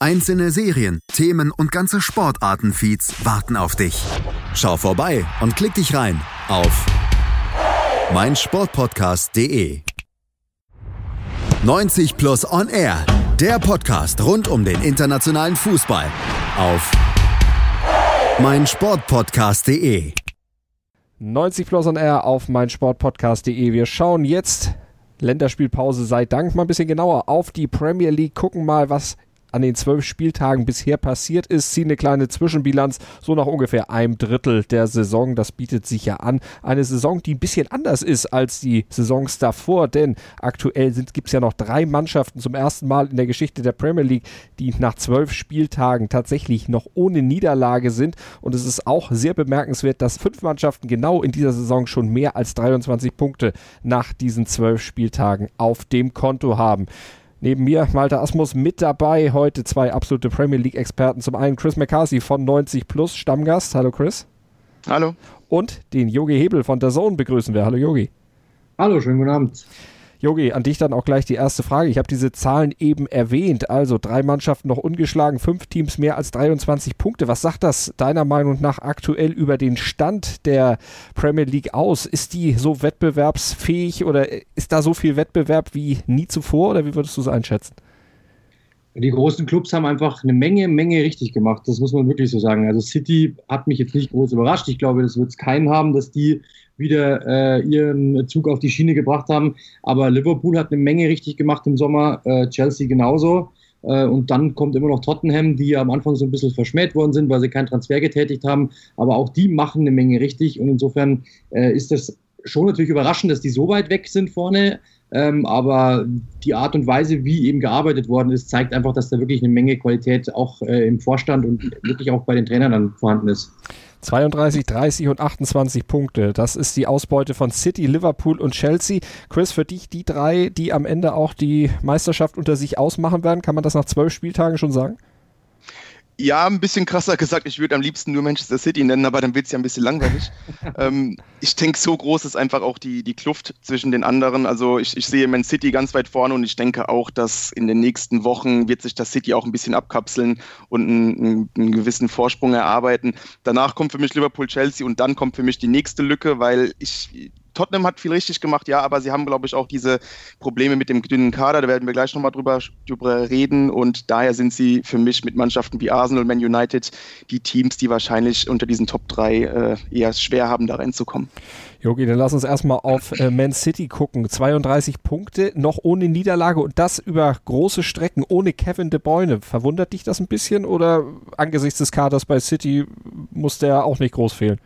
Einzelne Serien, Themen und ganze Sportartenfeeds warten auf dich. Schau vorbei und klick dich rein auf meinsportpodcast.de. 90 Plus On Air, der Podcast rund um den internationalen Fußball auf meinsportpodcast.de. 90 Plus On Air auf meinsportpodcast.de. Wir schauen jetzt Länderspielpause sei Dank mal ein bisschen genauer auf die Premier League, gucken mal, was an den zwölf Spieltagen bisher passiert ist, ziehen eine kleine Zwischenbilanz, so nach ungefähr einem Drittel der Saison. Das bietet sich ja an. Eine Saison, die ein bisschen anders ist als die Saisons davor, denn aktuell gibt es ja noch drei Mannschaften zum ersten Mal in der Geschichte der Premier League, die nach zwölf Spieltagen tatsächlich noch ohne Niederlage sind. Und es ist auch sehr bemerkenswert, dass fünf Mannschaften genau in dieser Saison schon mehr als 23 Punkte nach diesen zwölf Spieltagen auf dem Konto haben. Neben mir Malte Asmus mit dabei. Heute zwei absolute Premier League-Experten. Zum einen Chris McCarthy von 90 Plus, Stammgast. Hallo Chris. Hallo. Und den Yogi Hebel von der Zone begrüßen wir. Hallo Yogi. Hallo, schönen guten Abend. Jogi, an dich dann auch gleich die erste Frage. Ich habe diese Zahlen eben erwähnt. Also drei Mannschaften noch ungeschlagen, fünf Teams mehr als 23 Punkte. Was sagt das deiner Meinung nach aktuell über den Stand der Premier League aus? Ist die so wettbewerbsfähig oder ist da so viel Wettbewerb wie nie zuvor oder wie würdest du es einschätzen? Die großen Clubs haben einfach eine Menge, Menge richtig gemacht. Das muss man wirklich so sagen. Also City hat mich jetzt nicht groß überrascht. Ich glaube, das wird es keinen haben, dass die wieder äh, ihren Zug auf die Schiene gebracht haben. Aber Liverpool hat eine Menge richtig gemacht im Sommer, äh, Chelsea genauso. Äh, und dann kommt immer noch Tottenham, die ja am Anfang so ein bisschen verschmäht worden sind, weil sie keinen Transfer getätigt haben. Aber auch die machen eine Menge richtig. Und insofern äh, ist das schon natürlich überraschend, dass die so weit weg sind vorne. Ähm, aber die Art und Weise, wie eben gearbeitet worden ist, zeigt einfach, dass da wirklich eine Menge Qualität auch äh, im Vorstand und wirklich auch bei den Trainern dann vorhanden ist. 32, 30 und 28 Punkte. Das ist die Ausbeute von City, Liverpool und Chelsea. Chris, für dich die drei, die am Ende auch die Meisterschaft unter sich ausmachen werden, kann man das nach zwölf Spieltagen schon sagen? Ja, ein bisschen krasser gesagt, ich würde am liebsten nur Manchester City nennen, aber dann wird es ja ein bisschen langweilig. ähm, ich denke, so groß ist einfach auch die, die Kluft zwischen den anderen. Also ich, ich sehe Man City ganz weit vorne und ich denke auch, dass in den nächsten Wochen wird sich das City auch ein bisschen abkapseln und einen, einen gewissen Vorsprung erarbeiten. Danach kommt für mich Liverpool, Chelsea und dann kommt für mich die nächste Lücke, weil ich Tottenham hat viel richtig gemacht, ja, aber sie haben, glaube ich, auch diese Probleme mit dem dünnen Kader. Da werden wir gleich nochmal drüber, drüber reden. Und daher sind sie für mich mit Mannschaften wie Arsenal, Man United die Teams, die wahrscheinlich unter diesen Top 3 äh, eher schwer haben, da reinzukommen. Jogi, dann lass uns erstmal auf äh, Man City gucken. 32 Punkte, noch ohne Niederlage und das über große Strecken, ohne Kevin De Bruyne. Verwundert dich das ein bisschen oder angesichts des Kaders bei City muss der auch nicht groß fehlen?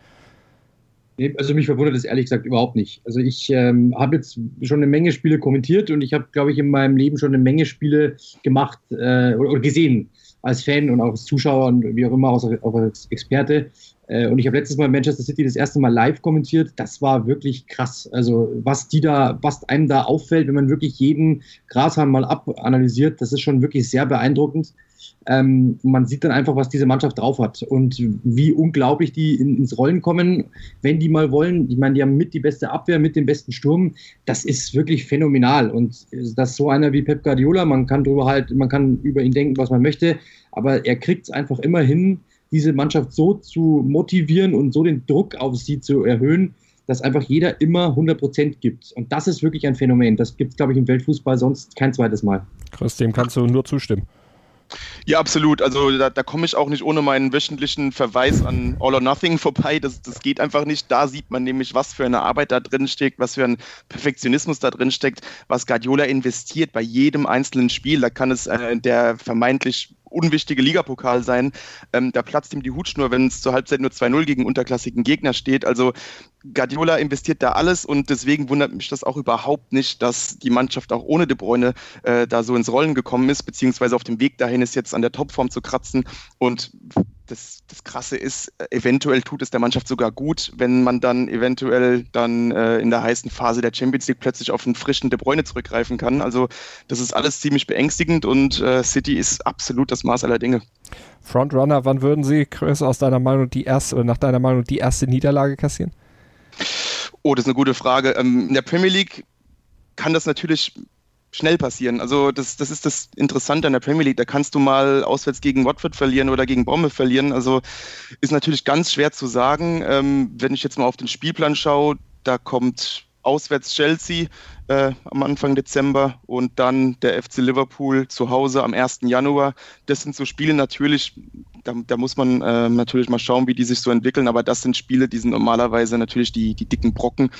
Also mich verwundert das ehrlich gesagt überhaupt nicht. Also ich ähm, habe jetzt schon eine Menge Spiele kommentiert und ich habe, glaube ich, in meinem Leben schon eine Menge Spiele gemacht äh, oder, gesehen als Fan und auch als Zuschauer und wie auch immer, auch als Experte. Äh, und ich habe letztes Mal Manchester City das erste Mal live kommentiert. Das war wirklich krass. Also was die da, was einem da auffällt, wenn man wirklich jeden Grashahn mal abanalysiert, das ist schon wirklich sehr beeindruckend. Ähm, man sieht dann einfach, was diese Mannschaft drauf hat und wie unglaublich die in, ins Rollen kommen, wenn die mal wollen. Ich meine, die haben mit die beste Abwehr, mit dem besten Sturm. Das ist wirklich phänomenal. Und dass so einer wie Pep Guardiola, man kann drüber halt, man kann über ihn denken, was man möchte, aber er kriegt es einfach immer hin, diese Mannschaft so zu motivieren und so den Druck auf sie zu erhöhen, dass einfach jeder immer 100 Prozent gibt. Und das ist wirklich ein Phänomen. Das gibt es, glaube ich, im Weltfußball sonst kein zweites Mal. Chris, dem kannst du nur zustimmen. Ja, absolut. Also da, da komme ich auch nicht ohne meinen wöchentlichen Verweis an All or Nothing vorbei. Das, das geht einfach nicht. Da sieht man nämlich, was für eine Arbeit da drin steckt, was für ein Perfektionismus da drin steckt, was Guardiola investiert bei jedem einzelnen Spiel. Da kann es äh, der vermeintlich unwichtige Ligapokal sein. Ähm, da platzt ihm die Hutschnur, wenn es zur Halbzeit nur 2-0 gegen unterklassigen Gegner steht. Also Guardiola investiert da alles und deswegen wundert mich das auch überhaupt nicht, dass die Mannschaft auch ohne De Bruyne äh, da so ins Rollen gekommen ist, beziehungsweise auf dem Weg dahin ist, jetzt an der Topform zu kratzen. Und das, das Krasse ist, eventuell tut es der Mannschaft sogar gut, wenn man dann eventuell dann äh, in der heißen Phase der Champions League plötzlich auf einen frischen De Bruyne zurückgreifen kann. Also das ist alles ziemlich beängstigend und äh, City ist absolut das Maß aller Dinge. Frontrunner, wann würden Sie, Chris, aus deiner Meinung die erste oder nach deiner Meinung die erste Niederlage kassieren? Oh, das ist eine gute Frage. Ähm, in der Premier League kann das natürlich schnell passieren. Also das, das ist das Interessante an der Premier League. Da kannst du mal auswärts gegen Watford verlieren oder gegen Bournemouth verlieren. Also ist natürlich ganz schwer zu sagen. Ähm, wenn ich jetzt mal auf den Spielplan schaue, da kommt auswärts Chelsea äh, am Anfang Dezember und dann der FC Liverpool zu Hause am 1. Januar. Das sind so Spiele natürlich, da, da muss man äh, natürlich mal schauen, wie die sich so entwickeln, aber das sind Spiele, die sind normalerweise natürlich die, die dicken Brocken.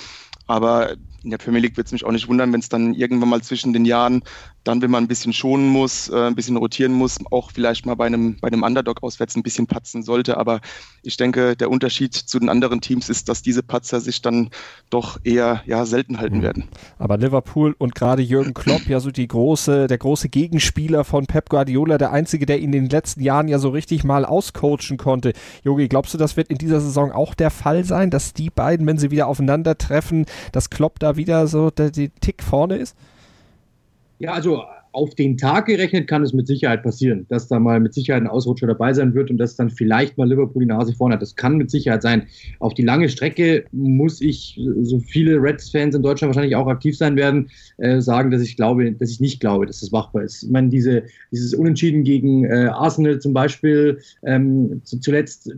Aber in der Premier League wird es mich auch nicht wundern, wenn es dann irgendwann mal zwischen den Jahren, dann, wenn man ein bisschen schonen muss, äh, ein bisschen rotieren muss, auch vielleicht mal bei einem, bei einem Underdog auswärts ein bisschen patzen sollte. Aber ich denke, der Unterschied zu den anderen Teams ist, dass diese Patzer sich dann doch eher ja, selten halten mhm. werden. Aber Liverpool und gerade Jürgen Klopp, ja so die große, der große Gegenspieler von Pep Guardiola, der einzige, der ihn in den letzten Jahren ja so richtig mal auscoachen konnte. Jogi, glaubst du, das wird in dieser Saison auch der Fall sein, dass die beiden, wenn sie wieder aufeinandertreffen, dass Klopp da wieder so der, der Tick vorne ist? Ja, also auf den Tag gerechnet kann es mit Sicherheit passieren, dass da mal mit Sicherheit ein Ausrutscher dabei sein wird und dass dann vielleicht mal Liverpool die Nase vorne hat. Das kann mit Sicherheit sein. Auf die lange Strecke muss ich, so viele Reds-Fans in Deutschland wahrscheinlich auch aktiv sein werden, äh, sagen, dass ich glaube, dass ich nicht glaube, dass das machbar ist. Ich meine, diese, dieses Unentschieden gegen äh, Arsenal zum Beispiel, ähm, zuletzt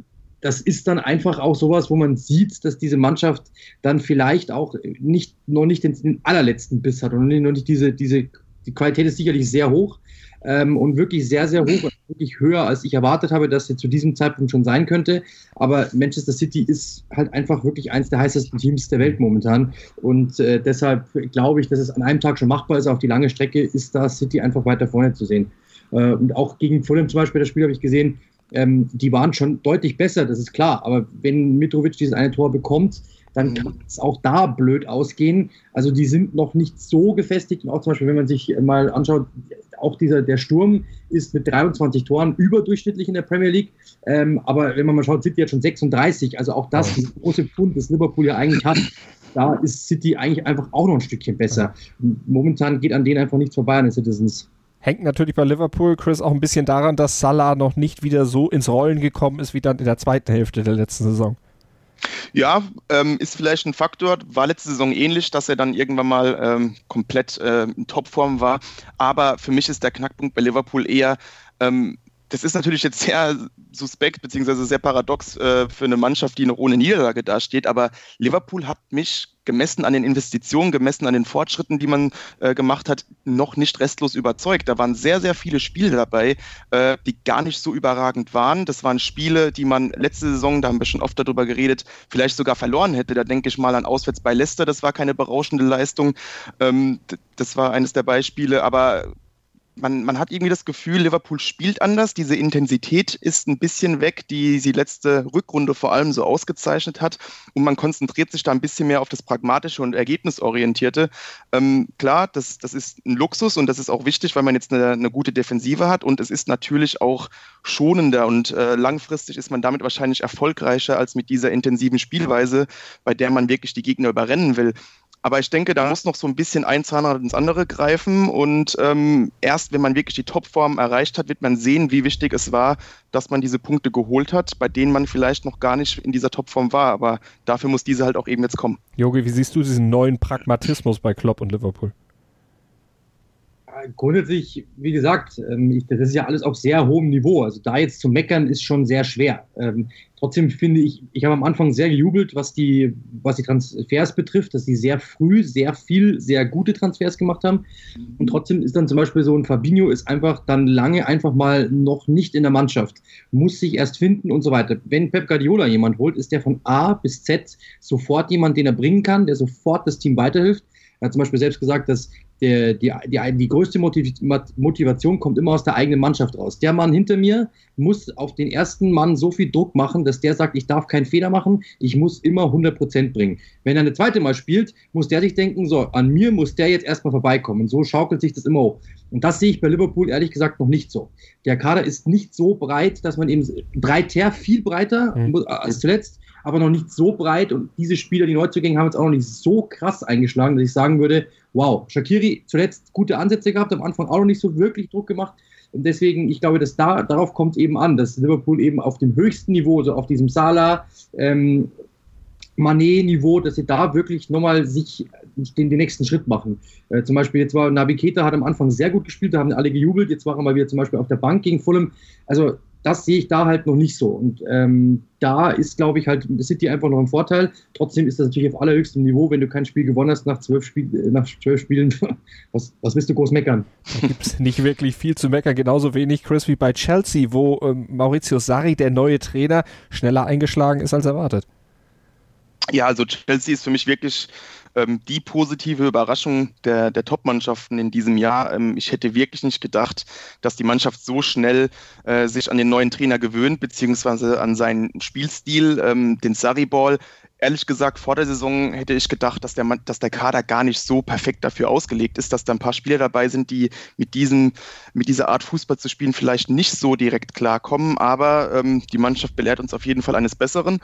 das ist dann einfach auch sowas, wo man sieht, dass diese Mannschaft dann vielleicht auch nicht, noch nicht den, allerletzten Biss hat und noch nicht diese, diese, die Qualität ist sicherlich sehr hoch ähm, und wirklich sehr, sehr hoch und wirklich höher, als ich erwartet habe, dass sie zu diesem Zeitpunkt schon sein könnte. Aber Manchester City ist halt einfach wirklich eins der heißesten Teams der Welt momentan und äh, deshalb glaube ich, dass es an einem Tag schon machbar ist. Auf die lange Strecke ist da City einfach weiter vorne zu sehen. Äh, und auch gegen Fulham zum Beispiel, das Spiel habe ich gesehen, ähm, die waren schon deutlich besser, das ist klar. Aber wenn Mitrovic dieses eine Tor bekommt, dann mhm. kann es auch da blöd ausgehen. Also die sind noch nicht so gefestigt. Und auch zum Beispiel, wenn man sich mal anschaut, auch dieser, der Sturm ist mit 23 Toren überdurchschnittlich in der Premier League. Ähm, aber wenn man mal schaut, City hat schon 36. Also auch das, das große Pfund, das Liverpool ja eigentlich hat, da ist City eigentlich einfach auch noch ein Stückchen besser. Momentan geht an denen einfach nichts vorbei an den Citizens. Hängt natürlich bei Liverpool, Chris, auch ein bisschen daran, dass Salah noch nicht wieder so ins Rollen gekommen ist wie dann in der zweiten Hälfte der letzten Saison. Ja, ähm, ist vielleicht ein Faktor. War letzte Saison ähnlich, dass er dann irgendwann mal ähm, komplett äh, in Topform war. Aber für mich ist der Knackpunkt bei Liverpool eher, ähm, das ist natürlich jetzt sehr suspekt beziehungsweise sehr paradox äh, für eine Mannschaft, die noch ohne Niederlage dasteht. Aber Liverpool hat mich gemessen an den Investitionen, gemessen an den Fortschritten, die man äh, gemacht hat, noch nicht restlos überzeugt. Da waren sehr, sehr viele Spiele dabei, äh, die gar nicht so überragend waren. Das waren Spiele, die man letzte Saison, da haben wir schon oft darüber geredet, vielleicht sogar verloren hätte. Da denke ich mal an Auswärts bei Leicester, das war keine berauschende Leistung. Ähm, das war eines der Beispiele, aber man, man hat irgendwie das Gefühl, Liverpool spielt anders. Diese Intensität ist ein bisschen weg, die sie letzte Rückrunde vor allem so ausgezeichnet hat. Und man konzentriert sich da ein bisschen mehr auf das Pragmatische und Ergebnisorientierte. Ähm, klar, das, das ist ein Luxus und das ist auch wichtig, weil man jetzt eine, eine gute Defensive hat. Und es ist natürlich auch schonender und äh, langfristig ist man damit wahrscheinlich erfolgreicher als mit dieser intensiven Spielweise, bei der man wirklich die Gegner überrennen will. Aber ich denke, da muss noch so ein bisschen ein Zahnrad ins andere greifen. Und ähm, erst wenn man wirklich die Topform erreicht hat, wird man sehen, wie wichtig es war, dass man diese Punkte geholt hat, bei denen man vielleicht noch gar nicht in dieser Topform war. Aber dafür muss diese halt auch eben jetzt kommen. Jogi, wie siehst du diesen neuen Pragmatismus bei Klopp und Liverpool? Grundsätzlich, wie gesagt, ähm, das ist ja alles auf sehr hohem Niveau. Also da jetzt zu meckern ist schon sehr schwer. Ähm, trotzdem finde ich, ich habe am Anfang sehr gejubelt, was die, was die Transfers betrifft, dass sie sehr früh sehr viel, sehr gute Transfers gemacht haben. Und trotzdem ist dann zum Beispiel so ein Fabinho ist einfach dann lange einfach mal noch nicht in der Mannschaft, muss sich erst finden und so weiter. Wenn Pep Guardiola jemand holt, ist der von A bis Z sofort jemand, den er bringen kann, der sofort das Team weiterhilft. Er hat zum Beispiel selbst gesagt, dass der, die, die, die größte Motivation kommt immer aus der eigenen Mannschaft raus. Der Mann hinter mir muss auf den ersten Mann so viel Druck machen, dass der sagt, ich darf keinen Fehler machen, ich muss immer 100% bringen. Wenn er eine zweite Mal spielt, muss der sich denken, so, an mir muss der jetzt erstmal vorbeikommen. So schaukelt sich das immer hoch. Und das sehe ich bei Liverpool ehrlich gesagt noch nicht so. Der Kader ist nicht so breit, dass man eben breiter, viel breiter mhm. als zuletzt, aber noch nicht so breit. Und diese Spieler, die Neuzugänge, haben jetzt auch noch nicht so krass eingeschlagen, dass ich sagen würde, wow, Shakiri zuletzt gute Ansätze gehabt, am Anfang auch noch nicht so wirklich Druck gemacht. Und deswegen, ich glaube, dass da, darauf kommt eben an, dass Liverpool eben auf dem höchsten Niveau, so auf diesem Salah, ähm, Manet-Niveau, dass sie da wirklich nochmal sich den, den nächsten Schritt machen. Äh, zum Beispiel jetzt war Nabi Keita hat am Anfang sehr gut gespielt, da haben alle gejubelt, jetzt war er mal wieder zum Beispiel auf der Bank gegen Fulham. Also das sehe ich da halt noch nicht so. Und ähm, da ist, glaube ich, halt City einfach noch ein Vorteil. Trotzdem ist das natürlich auf allerhöchstem Niveau, wenn du kein Spiel gewonnen hast nach zwölf, Spiel, nach zwölf Spielen. Was, was willst du groß meckern? Da gibt es nicht wirklich viel zu meckern. Genauso wenig, Chris, wie bei Chelsea, wo ähm, Maurizio Sarri, der neue Trainer, schneller eingeschlagen ist als erwartet. Ja, also Chelsea ist für mich wirklich ähm, die positive Überraschung der, der Top-Mannschaften in diesem Jahr. Ähm, ich hätte wirklich nicht gedacht, dass die Mannschaft so schnell äh, sich an den neuen Trainer gewöhnt, beziehungsweise an seinen Spielstil, ähm, den Sarri-Ball ehrlich gesagt, vor der Saison hätte ich gedacht, dass der, dass der Kader gar nicht so perfekt dafür ausgelegt ist, dass da ein paar Spieler dabei sind, die mit, diesem, mit dieser Art Fußball zu spielen vielleicht nicht so direkt klarkommen. Aber ähm, die Mannschaft belehrt uns auf jeden Fall eines Besseren.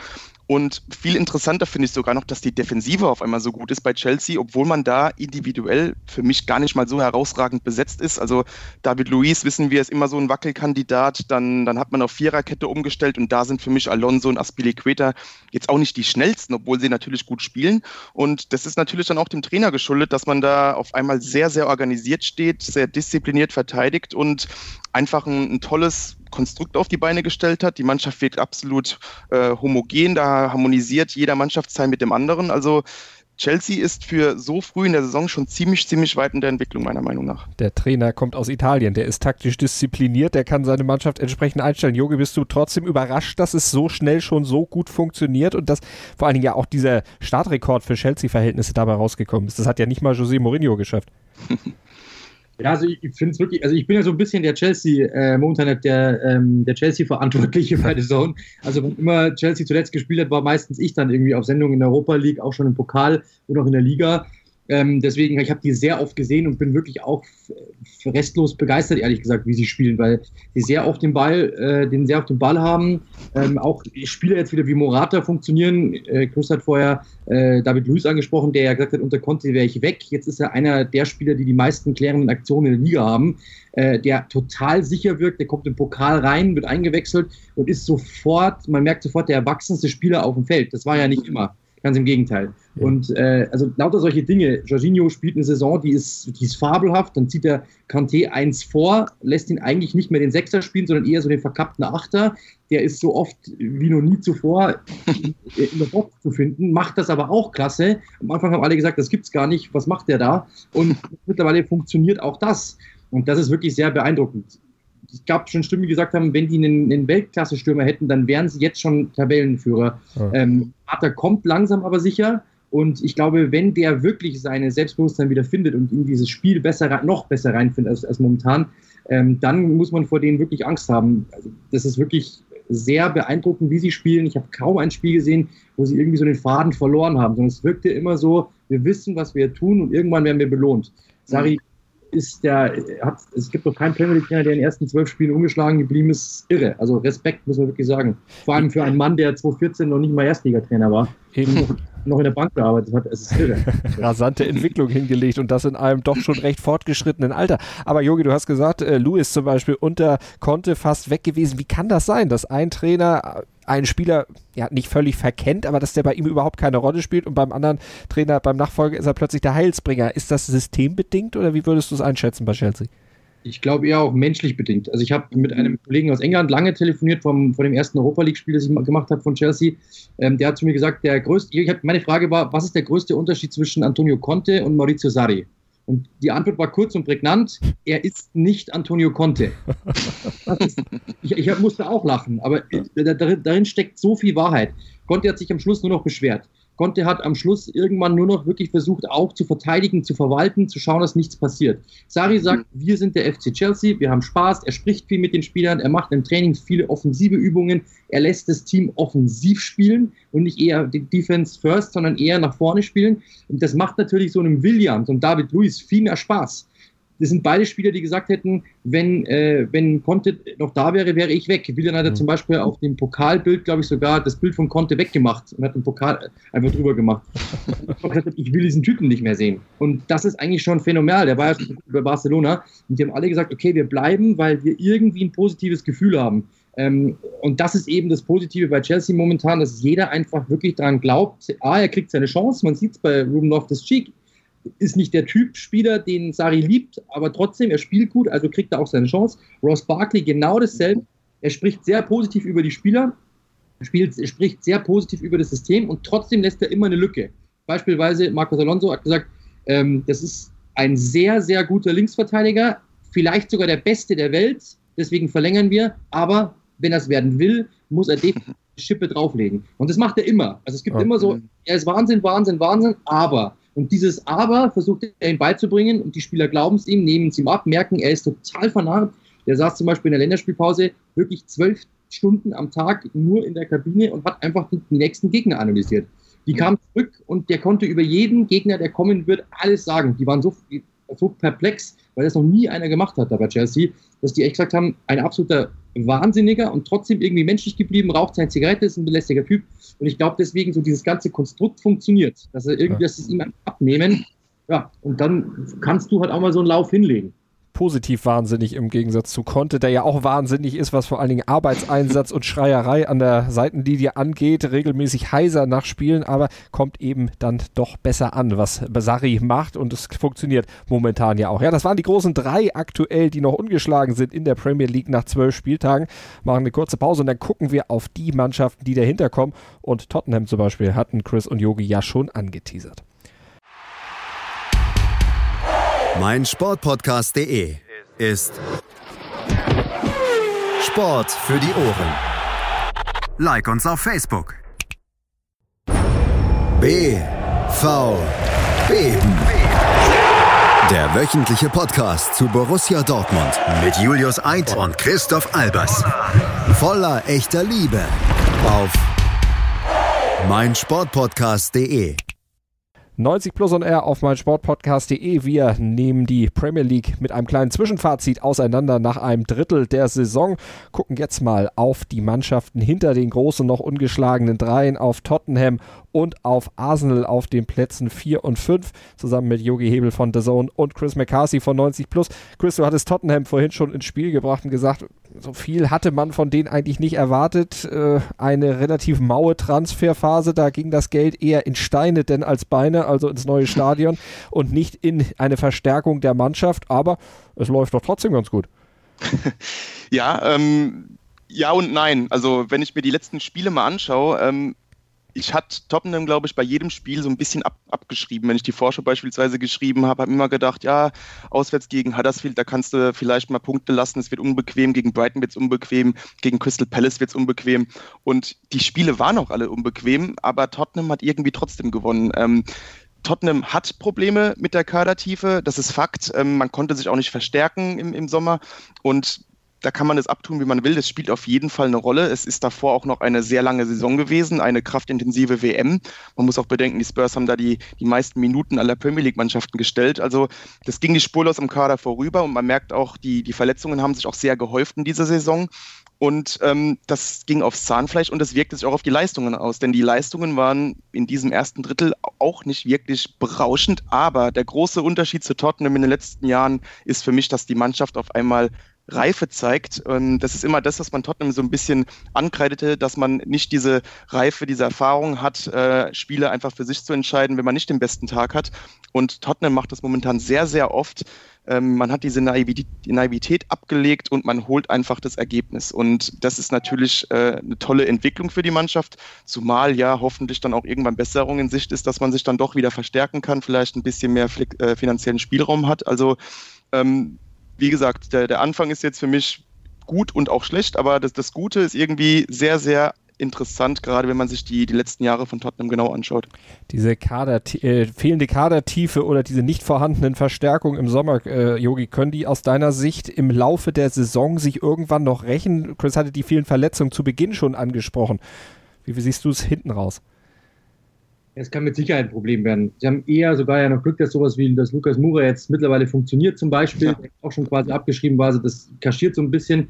Und viel interessanter finde ich sogar noch, dass die Defensive auf einmal so gut ist bei Chelsea, obwohl man da individuell für mich gar nicht mal so herausragend besetzt ist. Also David Luiz, wissen wir, ist immer so ein Wackelkandidat. Dann, dann hat man auf Viererkette umgestellt und da sind für mich Alonso und Aspilicueta jetzt auch nicht die schnellsten, obwohl sie natürlich gut spielen. Und das ist natürlich dann auch dem Trainer geschuldet, dass man da auf einmal sehr, sehr organisiert steht, sehr diszipliniert verteidigt und einfach ein, ein tolles Konstrukt auf die Beine gestellt hat. Die Mannschaft wirkt absolut äh, homogen, da harmonisiert jeder Mannschaftsteil mit dem anderen. Also Chelsea ist für so früh in der Saison schon ziemlich, ziemlich weit in der Entwicklung, meiner Meinung nach. Der Trainer kommt aus Italien, der ist taktisch diszipliniert, der kann seine Mannschaft entsprechend einstellen. Jogi, bist du trotzdem überrascht, dass es so schnell schon so gut funktioniert und dass vor allen Dingen ja auch dieser Startrekord für Chelsea-Verhältnisse dabei rausgekommen ist? Das hat ja nicht mal José Mourinho geschafft. Ja, also ich finde es wirklich, also ich bin ja so ein bisschen der Chelsea, äh, momentan der, ähm, der Chelsea-Verantwortliche bei der Zone. Also wenn immer Chelsea zuletzt gespielt hat, war meistens ich dann irgendwie auf Sendung in der Europa League, auch schon im Pokal und auch in der Liga. Ähm, deswegen, ich habe die sehr oft gesehen und bin wirklich auch restlos begeistert, ehrlich gesagt, wie sie spielen, weil sie sehr auf den Ball, äh, den sehr auf den Ball haben. Ähm, auch Spieler jetzt wieder wie Morata funktionieren. Äh, Chris hat vorher äh, David Luiz angesprochen, der ja gesagt hat, unter Conte wäre ich weg. Jetzt ist er einer der Spieler, die die meisten klärenden Aktionen in der Liga haben, äh, der total sicher wirkt. Der kommt im Pokal rein, wird eingewechselt und ist sofort, man merkt sofort, der erwachsenste Spieler auf dem Feld. Das war ja nicht immer. Ganz im Gegenteil. Ja. Und äh, also lauter solche Dinge. Jorginho spielt eine Saison, die ist, die ist fabelhaft. Dann zieht er Kanté eins vor, lässt ihn eigentlich nicht mehr den Sechser spielen, sondern eher so den verkappten Achter. Der ist so oft wie noch nie zuvor in der Box zu finden, macht das aber auch klasse. Am Anfang haben alle gesagt, das gibt's gar nicht. Was macht der da? Und mittlerweile funktioniert auch das. Und das ist wirklich sehr beeindruckend es gab schon Stimmen, die gesagt haben, wenn die einen, einen Weltklasse-Stürmer hätten, dann wären sie jetzt schon Tabellenführer. Ja. Ähm, Arthur kommt langsam aber sicher. Und ich glaube, wenn der wirklich seine Selbstbewusstsein wieder findet und in dieses Spiel besser, noch besser reinfindet als, als momentan, ähm, dann muss man vor denen wirklich Angst haben. Also, das ist wirklich sehr beeindruckend, wie sie spielen. Ich habe kaum ein Spiel gesehen, wo sie irgendwie so den Faden verloren haben, sondern es wirkte immer so, wir wissen, was wir tun und irgendwann werden wir belohnt. Sari ist der, hat, es gibt doch keinen Premier League-Trainer, der in den ersten zwölf Spielen ungeschlagen geblieben ist, irre. Also Respekt, muss man wirklich sagen. Vor allem für einen Mann, der 2014 noch nicht mal Erstligatrainer war. Eben noch in der Bank gearbeitet hat. Es ist irre. Rasante Entwicklung hingelegt und das in einem doch schon recht fortgeschrittenen Alter. Aber Jogi, du hast gesagt, äh, Louis zum Beispiel unter Conte fast weg gewesen. Wie kann das sein, dass ein Trainer einen Spieler ja nicht völlig verkennt, aber dass der bei ihm überhaupt keine Rolle spielt und beim anderen Trainer, beim Nachfolger ist er plötzlich der Heilsbringer. Ist das systembedingt oder wie würdest du es einschätzen bei Chelsea? Ich glaube eher auch menschlich bedingt. Also ich habe mit einem Kollegen aus England lange telefoniert vom, von dem ersten Europa League-Spiel, das ich gemacht habe von Chelsea. Ähm, der hat zu mir gesagt, der größte, hab, meine Frage war, was ist der größte Unterschied zwischen Antonio Conte und Maurizio Sarri? Und die Antwort war kurz und prägnant, er ist nicht Antonio Conte. Ist, ich, ich, musste auch lachen, aber darin, darin steckt so viel Wahrheit. Conte hat sich am Schluss nur noch beschwert. Conte hat am Schluss irgendwann nur noch wirklich versucht, auch zu verteidigen, zu verwalten, zu schauen, dass nichts passiert. Sari sagt, mhm. wir sind der FC Chelsea, wir haben Spaß, er spricht viel mit den Spielern, er macht im Training viele offensive Übungen, er lässt das Team offensiv spielen und nicht eher Defense first, sondern eher nach vorne spielen. Und das macht natürlich so einem Williams und David Luiz viel mehr Spaß das sind beide Spieler, die gesagt hätten, wenn, äh, wenn Conte noch da wäre, wäre ich weg. Willian hat ja mhm. zum Beispiel auf dem Pokalbild, glaube ich, sogar das Bild von Conte weggemacht und hat den Pokal einfach drüber gemacht. ich will diesen Typen nicht mehr sehen. Und das ist eigentlich schon phänomenal. Der war ja schon bei Barcelona und die haben alle gesagt, okay, wir bleiben, weil wir irgendwie ein positives Gefühl haben. Ähm, und das ist eben das Positive bei Chelsea momentan, dass jeder einfach wirklich daran glaubt, ah, er kriegt seine Chance. Man sieht es bei Ruben Loftus-Cheek ist nicht der Typ Spieler, den Sari liebt, aber trotzdem, er spielt gut, also kriegt er auch seine Chance. Ross Barkley genau dasselbe. Er spricht sehr positiv über die Spieler, spielt, er spricht sehr positiv über das System und trotzdem lässt er immer eine Lücke. Beispielsweise Marcos Alonso hat gesagt, ähm, das ist ein sehr, sehr guter Linksverteidiger, vielleicht sogar der beste der Welt, deswegen verlängern wir, aber wenn er es werden will, muss er definitiv Schippe drauflegen. Und das macht er immer. Also es gibt okay. immer so, er ist Wahnsinn, Wahnsinn, Wahnsinn, aber und dieses Aber versucht er ihm beizubringen und die Spieler glauben es ihm, nehmen es ihm ab, merken, er ist total vernarrt. Der saß zum Beispiel in der Länderspielpause wirklich zwölf Stunden am Tag nur in der Kabine und hat einfach die, nächsten Gegner analysiert. Die kamen zurück und der konnte über jeden Gegner, der kommen wird, alles sagen. Die waren so, so perplex, weil das noch nie einer gemacht hat da bei Chelsea, dass die echt gesagt haben, ein absoluter Wahnsinniger und trotzdem irgendwie menschlich geblieben, raucht seine Zigarette, ist ein belästiger Typ. Und ich glaube deswegen, so dieses ganze Konstrukt funktioniert, dass er irgendwie, dass sie es ihm abnehmen. Ja, und dann kannst du halt auch mal so einen Lauf hinlegen positiv wahnsinnig im Gegensatz zu Conte, der ja auch wahnsinnig ist, was vor allen Dingen Arbeitseinsatz und Schreierei an der Seitenlinie angeht, regelmäßig heiser nach Spielen, aber kommt eben dann doch besser an, was Basari macht und es funktioniert momentan ja auch. Ja, das waren die großen drei aktuell, die noch ungeschlagen sind in der Premier League nach zwölf Spieltagen. Machen eine kurze Pause und dann gucken wir auf die Mannschaften, die dahinter kommen und Tottenham zum Beispiel hatten Chris und Yogi ja schon angeteasert mein Sportpodcast.de ist Sport für die Ohren. Like uns auf Facebook. BVB. Der wöchentliche Podcast zu Borussia Dortmund mit Julius Eid und Christoph Albers. Voller echter Liebe auf meinsportpodcast.de. 90 Plus on Air auf meinsportpodcast.de. Wir nehmen die Premier League mit einem kleinen Zwischenfazit auseinander nach einem Drittel der Saison. Gucken jetzt mal auf die Mannschaften hinter den großen, noch ungeschlagenen Dreien, auf Tottenham und auf Arsenal auf den Plätzen 4 und 5, zusammen mit Yogi Hebel von The Zone und Chris McCarthy von 90 Plus. Chris, du hattest Tottenham vorhin schon ins Spiel gebracht und gesagt, so viel hatte man von denen eigentlich nicht erwartet. Äh, eine relativ maue Transferphase, da ging das Geld eher in Steine denn als Beine, also ins neue Stadion und nicht in eine Verstärkung der Mannschaft, aber es läuft doch trotzdem ganz gut. ja, ähm, ja und nein. Also wenn ich mir die letzten Spiele mal anschaue, ähm, ich hatte Tottenham, glaube ich, bei jedem Spiel so ein bisschen ab, abgeschrieben. Wenn ich die Vorschau beispielsweise geschrieben habe, habe ich immer gedacht, ja, auswärts gegen Huddersfield, da kannst du vielleicht mal Punkte lassen, es wird unbequem, gegen Brighton wird es unbequem, gegen Crystal Palace wird es unbequem. Und die Spiele waren auch alle unbequem, aber Tottenham hat irgendwie trotzdem gewonnen. Ähm, Tottenham hat Probleme mit der Kadertiefe, das ist Fakt. Ähm, man konnte sich auch nicht verstärken im, im Sommer und da kann man es abtun, wie man will. Das spielt auf jeden Fall eine Rolle. Es ist davor auch noch eine sehr lange Saison gewesen, eine kraftintensive WM. Man muss auch bedenken, die Spurs haben da die, die meisten Minuten aller Premier League-Mannschaften gestellt. Also das ging nicht spurlos im Kader vorüber und man merkt auch, die, die Verletzungen haben sich auch sehr gehäuft in dieser Saison. Und ähm, das ging aufs Zahnfleisch und das wirkte sich auch auf die Leistungen aus. Denn die Leistungen waren in diesem ersten Drittel auch nicht wirklich berauschend. Aber der große Unterschied zu Tottenham in den letzten Jahren ist für mich, dass die Mannschaft auf einmal Reife zeigt. Und das ist immer das, was man Tottenham so ein bisschen ankreidete, dass man nicht diese Reife, diese Erfahrung hat, äh, Spiele einfach für sich zu entscheiden, wenn man nicht den besten Tag hat. Und Tottenham macht das momentan sehr, sehr oft. Ähm, man hat diese Naivität, Naivität, abgelegt und man holt einfach das Ergebnis. Und das ist natürlich äh, eine tolle Entwicklung für die Mannschaft, zumal ja hoffentlich dann auch irgendwann Besserung in Sicht ist, dass man sich dann doch wieder verstärken kann, vielleicht ein bisschen mehr äh, finanziellen Spielraum hat. Also ähm, wie gesagt, der, der Anfang ist jetzt für mich gut und auch schlecht, aber das, das Gute ist irgendwie sehr, sehr interessant, gerade wenn man sich die, die letzten Jahre von Tottenham genau anschaut. Diese Kader, äh, fehlende Kadertiefe oder diese nicht vorhandenen Verstärkungen im Sommer, äh, Yogi, können die aus deiner Sicht im Laufe der Saison sich irgendwann noch rächen? Chris hatte die vielen Verletzungen zu Beginn schon angesprochen. Wie, wie siehst du es hinten raus? Es kann mit Sicherheit ein Problem werden. Sie haben eher sogar ja noch Glück, dass sowas wie das Lukas Mura jetzt mittlerweile funktioniert, zum Beispiel, ja. auch schon quasi abgeschrieben war. Also das kaschiert so ein bisschen.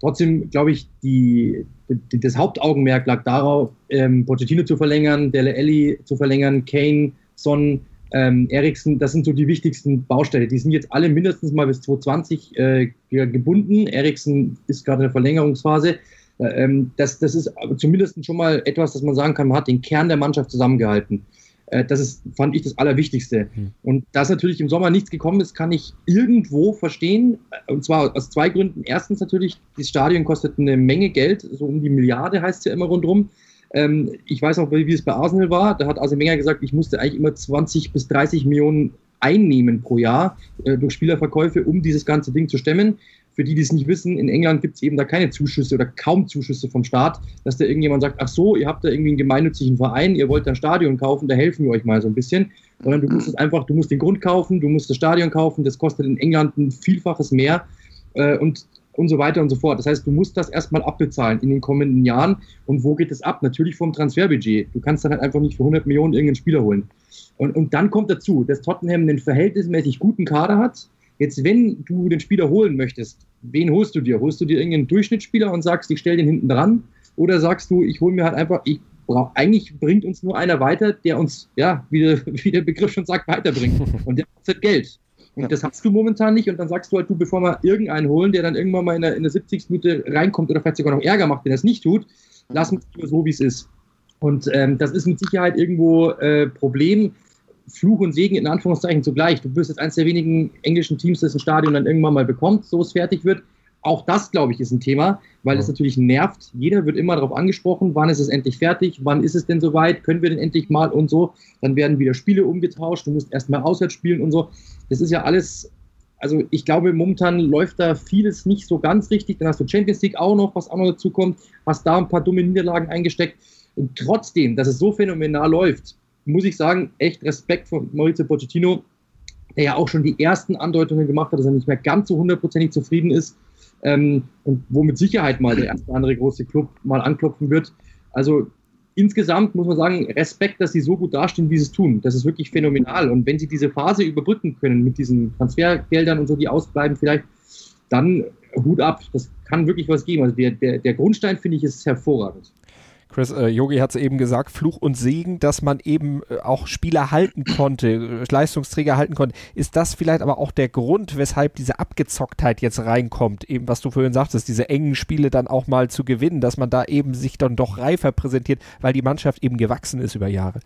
Trotzdem glaube ich, die, die, das Hauptaugenmerk lag darauf, ähm, Pochettino zu verlängern, Dele Alli zu verlängern, Kane, Son, ähm, Eriksen. Das sind so die wichtigsten Bausteine. Die sind jetzt alle mindestens mal bis 2020 äh, gebunden. Eriksen ist gerade in der Verlängerungsphase. Ähm, das, das ist zumindest schon mal etwas, dass man sagen kann, man hat den Kern der Mannschaft zusammengehalten. Äh, das ist, fand ich, das Allerwichtigste. Mhm. Und dass natürlich im Sommer nichts gekommen ist, kann ich irgendwo verstehen. Und zwar aus zwei Gründen. Erstens natürlich, das Stadion kostet eine Menge Geld, so um die Milliarde heißt es ja immer rundherum. Ähm, ich weiß auch, wie es bei Arsenal war. Da hat Arsene Wenger gesagt, ich musste eigentlich immer 20 bis 30 Millionen einnehmen pro Jahr äh, durch Spielerverkäufe, um dieses ganze Ding zu stemmen für die, die es nicht wissen, in England gibt es eben da keine Zuschüsse oder kaum Zuschüsse vom Staat, dass da irgendjemand sagt, ach so, ihr habt da irgendwie einen gemeinnützigen Verein, ihr wollt ein Stadion kaufen, da helfen wir euch mal so ein bisschen. Sondern du musst es einfach, du musst den Grund kaufen, du musst das Stadion kaufen, das kostet in England ein Vielfaches mehr äh, und, und so weiter und so fort. Das heißt, du musst das erstmal abbezahlen in den kommenden Jahren. Und wo geht es ab? Natürlich vom Transferbudget. Du kannst dann halt einfach nicht für 100 Millionen irgendeinen Spieler holen. Und, und dann kommt dazu, dass Tottenham einen verhältnismäßig guten Kader hat, Jetzt, wenn du den Spieler holen möchtest, wen holst du dir? Holst du dir irgendeinen Durchschnittsspieler und sagst, ich stelle den hinten dran? Oder sagst du, ich hole mir halt einfach, ich brauch, eigentlich bringt uns nur einer weiter, der uns, ja, wie der, wie der Begriff schon sagt, weiterbringt. Und der kostet Geld. Und ja. das hast du momentan nicht. Und dann sagst du halt, du, bevor wir irgendeinen holen, der dann irgendwann mal in der, in der 70. Minute reinkommt oder vielleicht sogar noch Ärger macht, wenn er es nicht tut, lass uns so, wie es ist. Und ähm, das ist mit Sicherheit irgendwo äh, Problem. Fluch und Segen in Anführungszeichen zugleich. Du bist jetzt eines der wenigen englischen Teams, das ein Stadion dann irgendwann mal bekommt, so es fertig wird. Auch das, glaube ich, ist ein Thema, weil es natürlich nervt. Jeder wird immer darauf angesprochen, wann ist es endlich fertig, wann ist es denn soweit, können wir denn endlich mal und so. Dann werden wieder Spiele umgetauscht, du musst erstmal auswärts spielen und so. Das ist ja alles, also ich glaube, momentan läuft da vieles nicht so ganz richtig. Dann hast du Champions League auch noch, was auch noch dazu kommt, hast da ein paar dumme Niederlagen eingesteckt. Und trotzdem, dass es so phänomenal läuft, muss ich sagen, echt Respekt von Maurizio Pochettino, der ja auch schon die ersten Andeutungen gemacht hat, dass er nicht mehr ganz so hundertprozentig zufrieden ist ähm, und wo mit Sicherheit mal der erste andere große Club mal anklopfen wird. Also insgesamt muss man sagen, Respekt, dass sie so gut dastehen, wie sie es tun. Das ist wirklich phänomenal. Und wenn sie diese Phase überbrücken können mit diesen Transfergeldern und so, die ausbleiben, vielleicht, dann Hut ab. Das kann wirklich was geben. Also der, der, der Grundstein, finde ich, ist hervorragend. Chris äh, Yogi hat es eben gesagt, Fluch und Segen, dass man eben äh, auch Spieler halten konnte, äh, Leistungsträger halten konnte. Ist das vielleicht aber auch der Grund, weshalb diese Abgezocktheit jetzt reinkommt? Eben, was du vorhin sagtest, diese engen Spiele dann auch mal zu gewinnen, dass man da eben sich dann doch reifer präsentiert, weil die Mannschaft eben gewachsen ist über Jahre.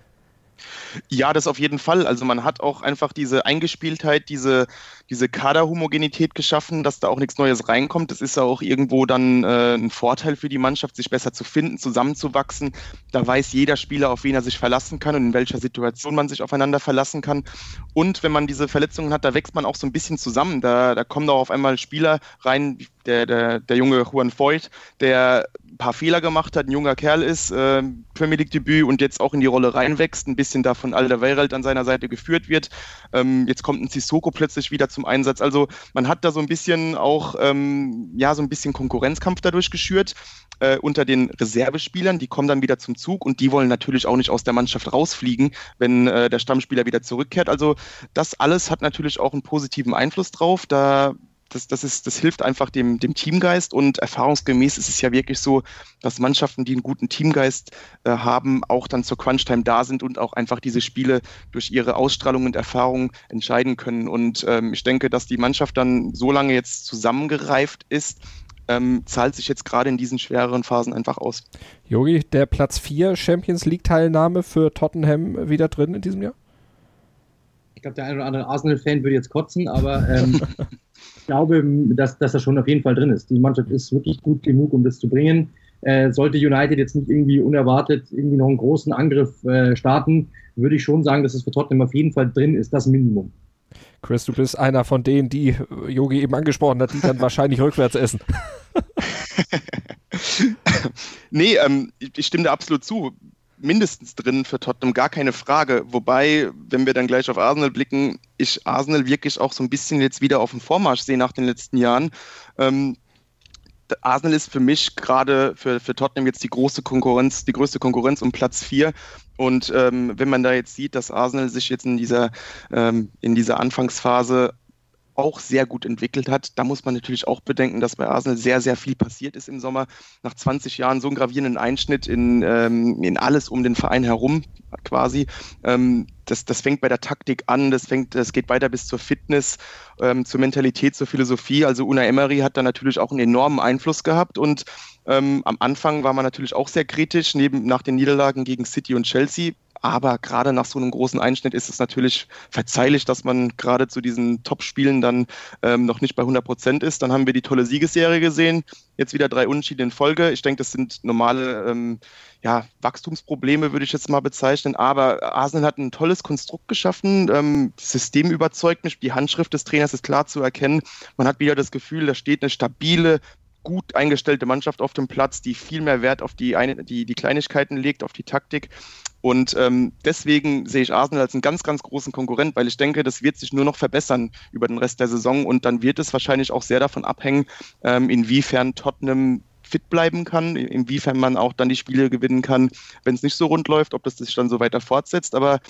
Ja, das auf jeden Fall. Also man hat auch einfach diese Eingespieltheit, diese, diese Kaderhomogenität geschaffen, dass da auch nichts Neues reinkommt. Das ist ja auch irgendwo dann äh, ein Vorteil für die Mannschaft, sich besser zu finden, zusammenzuwachsen. Da weiß jeder Spieler, auf wen er sich verlassen kann und in welcher Situation man sich aufeinander verlassen kann. Und wenn man diese Verletzungen hat, da wächst man auch so ein bisschen zusammen. Da, da kommen da auf einmal Spieler rein, der, der, der junge Juan Voigt, der ein paar Fehler gemacht hat, ein junger Kerl ist, äh, Premier League Debüt und jetzt auch in die Rolle reinwächst, ein bisschen da von Alderweireld an seiner Seite geführt wird. Ähm, jetzt kommt ein Sissoko plötzlich wieder zum Einsatz. Also man hat da so ein bisschen auch, ähm, ja, so ein bisschen Konkurrenzkampf dadurch geschürt äh, unter den Reservespielern. Die kommen dann wieder zum Zug und die wollen natürlich auch nicht aus der Mannschaft rausfliegen, wenn äh, der Stammspieler wieder zurückkehrt. Also das alles hat natürlich auch einen positiven Einfluss drauf. Da das, das, ist, das hilft einfach dem, dem Teamgeist und erfahrungsgemäß ist es ja wirklich so, dass Mannschaften, die einen guten Teamgeist äh, haben, auch dann zur Crunch-Time da sind und auch einfach diese Spiele durch ihre Ausstrahlung und Erfahrung entscheiden können. Und ähm, ich denke, dass die Mannschaft dann so lange jetzt zusammengereift ist, ähm, zahlt sich jetzt gerade in diesen schwereren Phasen einfach aus. Yogi, der Platz 4 Champions League-Teilnahme für Tottenham wieder drin in diesem Jahr? Ich glaube, der ein oder andere Arsenal-Fan würde jetzt kotzen, aber ähm, ich glaube, dass, dass das schon auf jeden Fall drin ist. Die Mannschaft ist wirklich gut genug, um das zu bringen. Äh, sollte United jetzt nicht irgendwie unerwartet irgendwie noch einen großen Angriff äh, starten, würde ich schon sagen, dass es für Tottenham auf jeden Fall drin ist, das Minimum. Chris, du bist einer von denen, die Yogi eben angesprochen hat, die dann wahrscheinlich rückwärts essen. Nee, ähm, ich, ich stimme da absolut zu mindestens drin für Tottenham, gar keine Frage. Wobei, wenn wir dann gleich auf Arsenal blicken, ich Arsenal wirklich auch so ein bisschen jetzt wieder auf dem Vormarsch sehe nach den letzten Jahren. Ähm, Arsenal ist für mich gerade für, für Tottenham jetzt die große Konkurrenz, die größte Konkurrenz um Platz 4. Und ähm, wenn man da jetzt sieht, dass Arsenal sich jetzt in dieser, ähm, in dieser Anfangsphase auch sehr gut entwickelt hat. Da muss man natürlich auch bedenken, dass bei Arsenal sehr, sehr viel passiert ist im Sommer. Nach 20 Jahren so einen gravierenden Einschnitt in, ähm, in alles um den Verein herum quasi. Ähm, das, das fängt bei der Taktik an, das, fängt, das geht weiter bis zur Fitness, ähm, zur Mentalität, zur Philosophie. Also Una Emery hat da natürlich auch einen enormen Einfluss gehabt und ähm, am Anfang war man natürlich auch sehr kritisch, neben, nach den Niederlagen gegen City und Chelsea aber gerade nach so einem großen Einschnitt ist es natürlich verzeihlich, dass man gerade zu diesen Top-Spielen dann ähm, noch nicht bei 100 Prozent ist. Dann haben wir die tolle Siegesserie gesehen. Jetzt wieder drei Unentschieden in Folge. Ich denke, das sind normale ähm, ja, Wachstumsprobleme, würde ich jetzt mal bezeichnen. Aber Arsenal hat ein tolles Konstrukt geschaffen. Ähm, das System überzeugt mich. Die Handschrift des Trainers ist klar zu erkennen. Man hat wieder das Gefühl, da steht eine stabile, gut eingestellte Mannschaft auf dem Platz, die viel mehr Wert auf die, eine, die, die Kleinigkeiten legt, auf die Taktik. Und ähm, deswegen sehe ich Arsenal als einen ganz, ganz großen Konkurrent, weil ich denke, das wird sich nur noch verbessern über den Rest der Saison und dann wird es wahrscheinlich auch sehr davon abhängen, ähm, inwiefern Tottenham fit bleiben kann, inwiefern man auch dann die Spiele gewinnen kann, wenn es nicht so rund läuft, ob das sich dann so weiter fortsetzt. Aber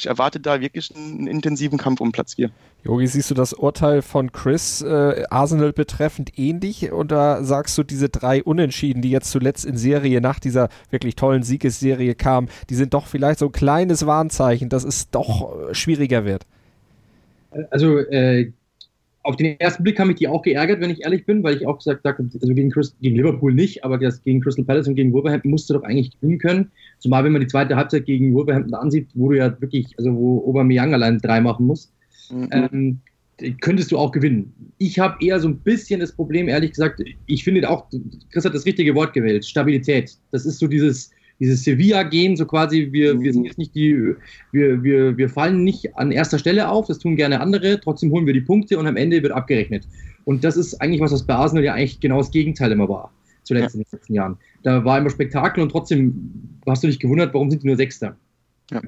ich erwarte da wirklich einen intensiven Kampf um Platz 4. Jogi, siehst du das Urteil von Chris äh, Arsenal betreffend ähnlich? Oder sagst du, diese drei Unentschieden, die jetzt zuletzt in Serie nach dieser wirklich tollen Siegesserie kamen, die sind doch vielleicht so ein kleines Warnzeichen, dass es doch äh, schwieriger wird? Also äh, auf den ersten Blick haben mich die auch geärgert, wenn ich ehrlich bin, weil ich auch gesagt habe, also gegen, Chris, gegen Liverpool nicht, aber das gegen Crystal Palace und gegen Wolverhampton musste doch eigentlich gewinnen können. Zumal, wenn man die zweite Halbzeit gegen Wolverhampton ansieht, wo du ja wirklich, also wo Aubameyang allein drei machen muss, mhm. ähm, könntest du auch gewinnen. Ich habe eher so ein bisschen das Problem, ehrlich gesagt, ich finde auch, Chris hat das richtige Wort gewählt, Stabilität. Das ist so dieses, dieses Sevilla-Gehen, so quasi, wir, wir sind jetzt nicht die, wir, wir, wir fallen nicht an erster Stelle auf, das tun gerne andere, trotzdem holen wir die Punkte und am Ende wird abgerechnet. Und das ist eigentlich was, was bei Arsenal ja eigentlich genau das Gegenteil immer war, zuletzt ja. in den letzten Jahren. Da war immer Spektakel und trotzdem hast du dich gewundert, warum sind die nur Sechster? Ja.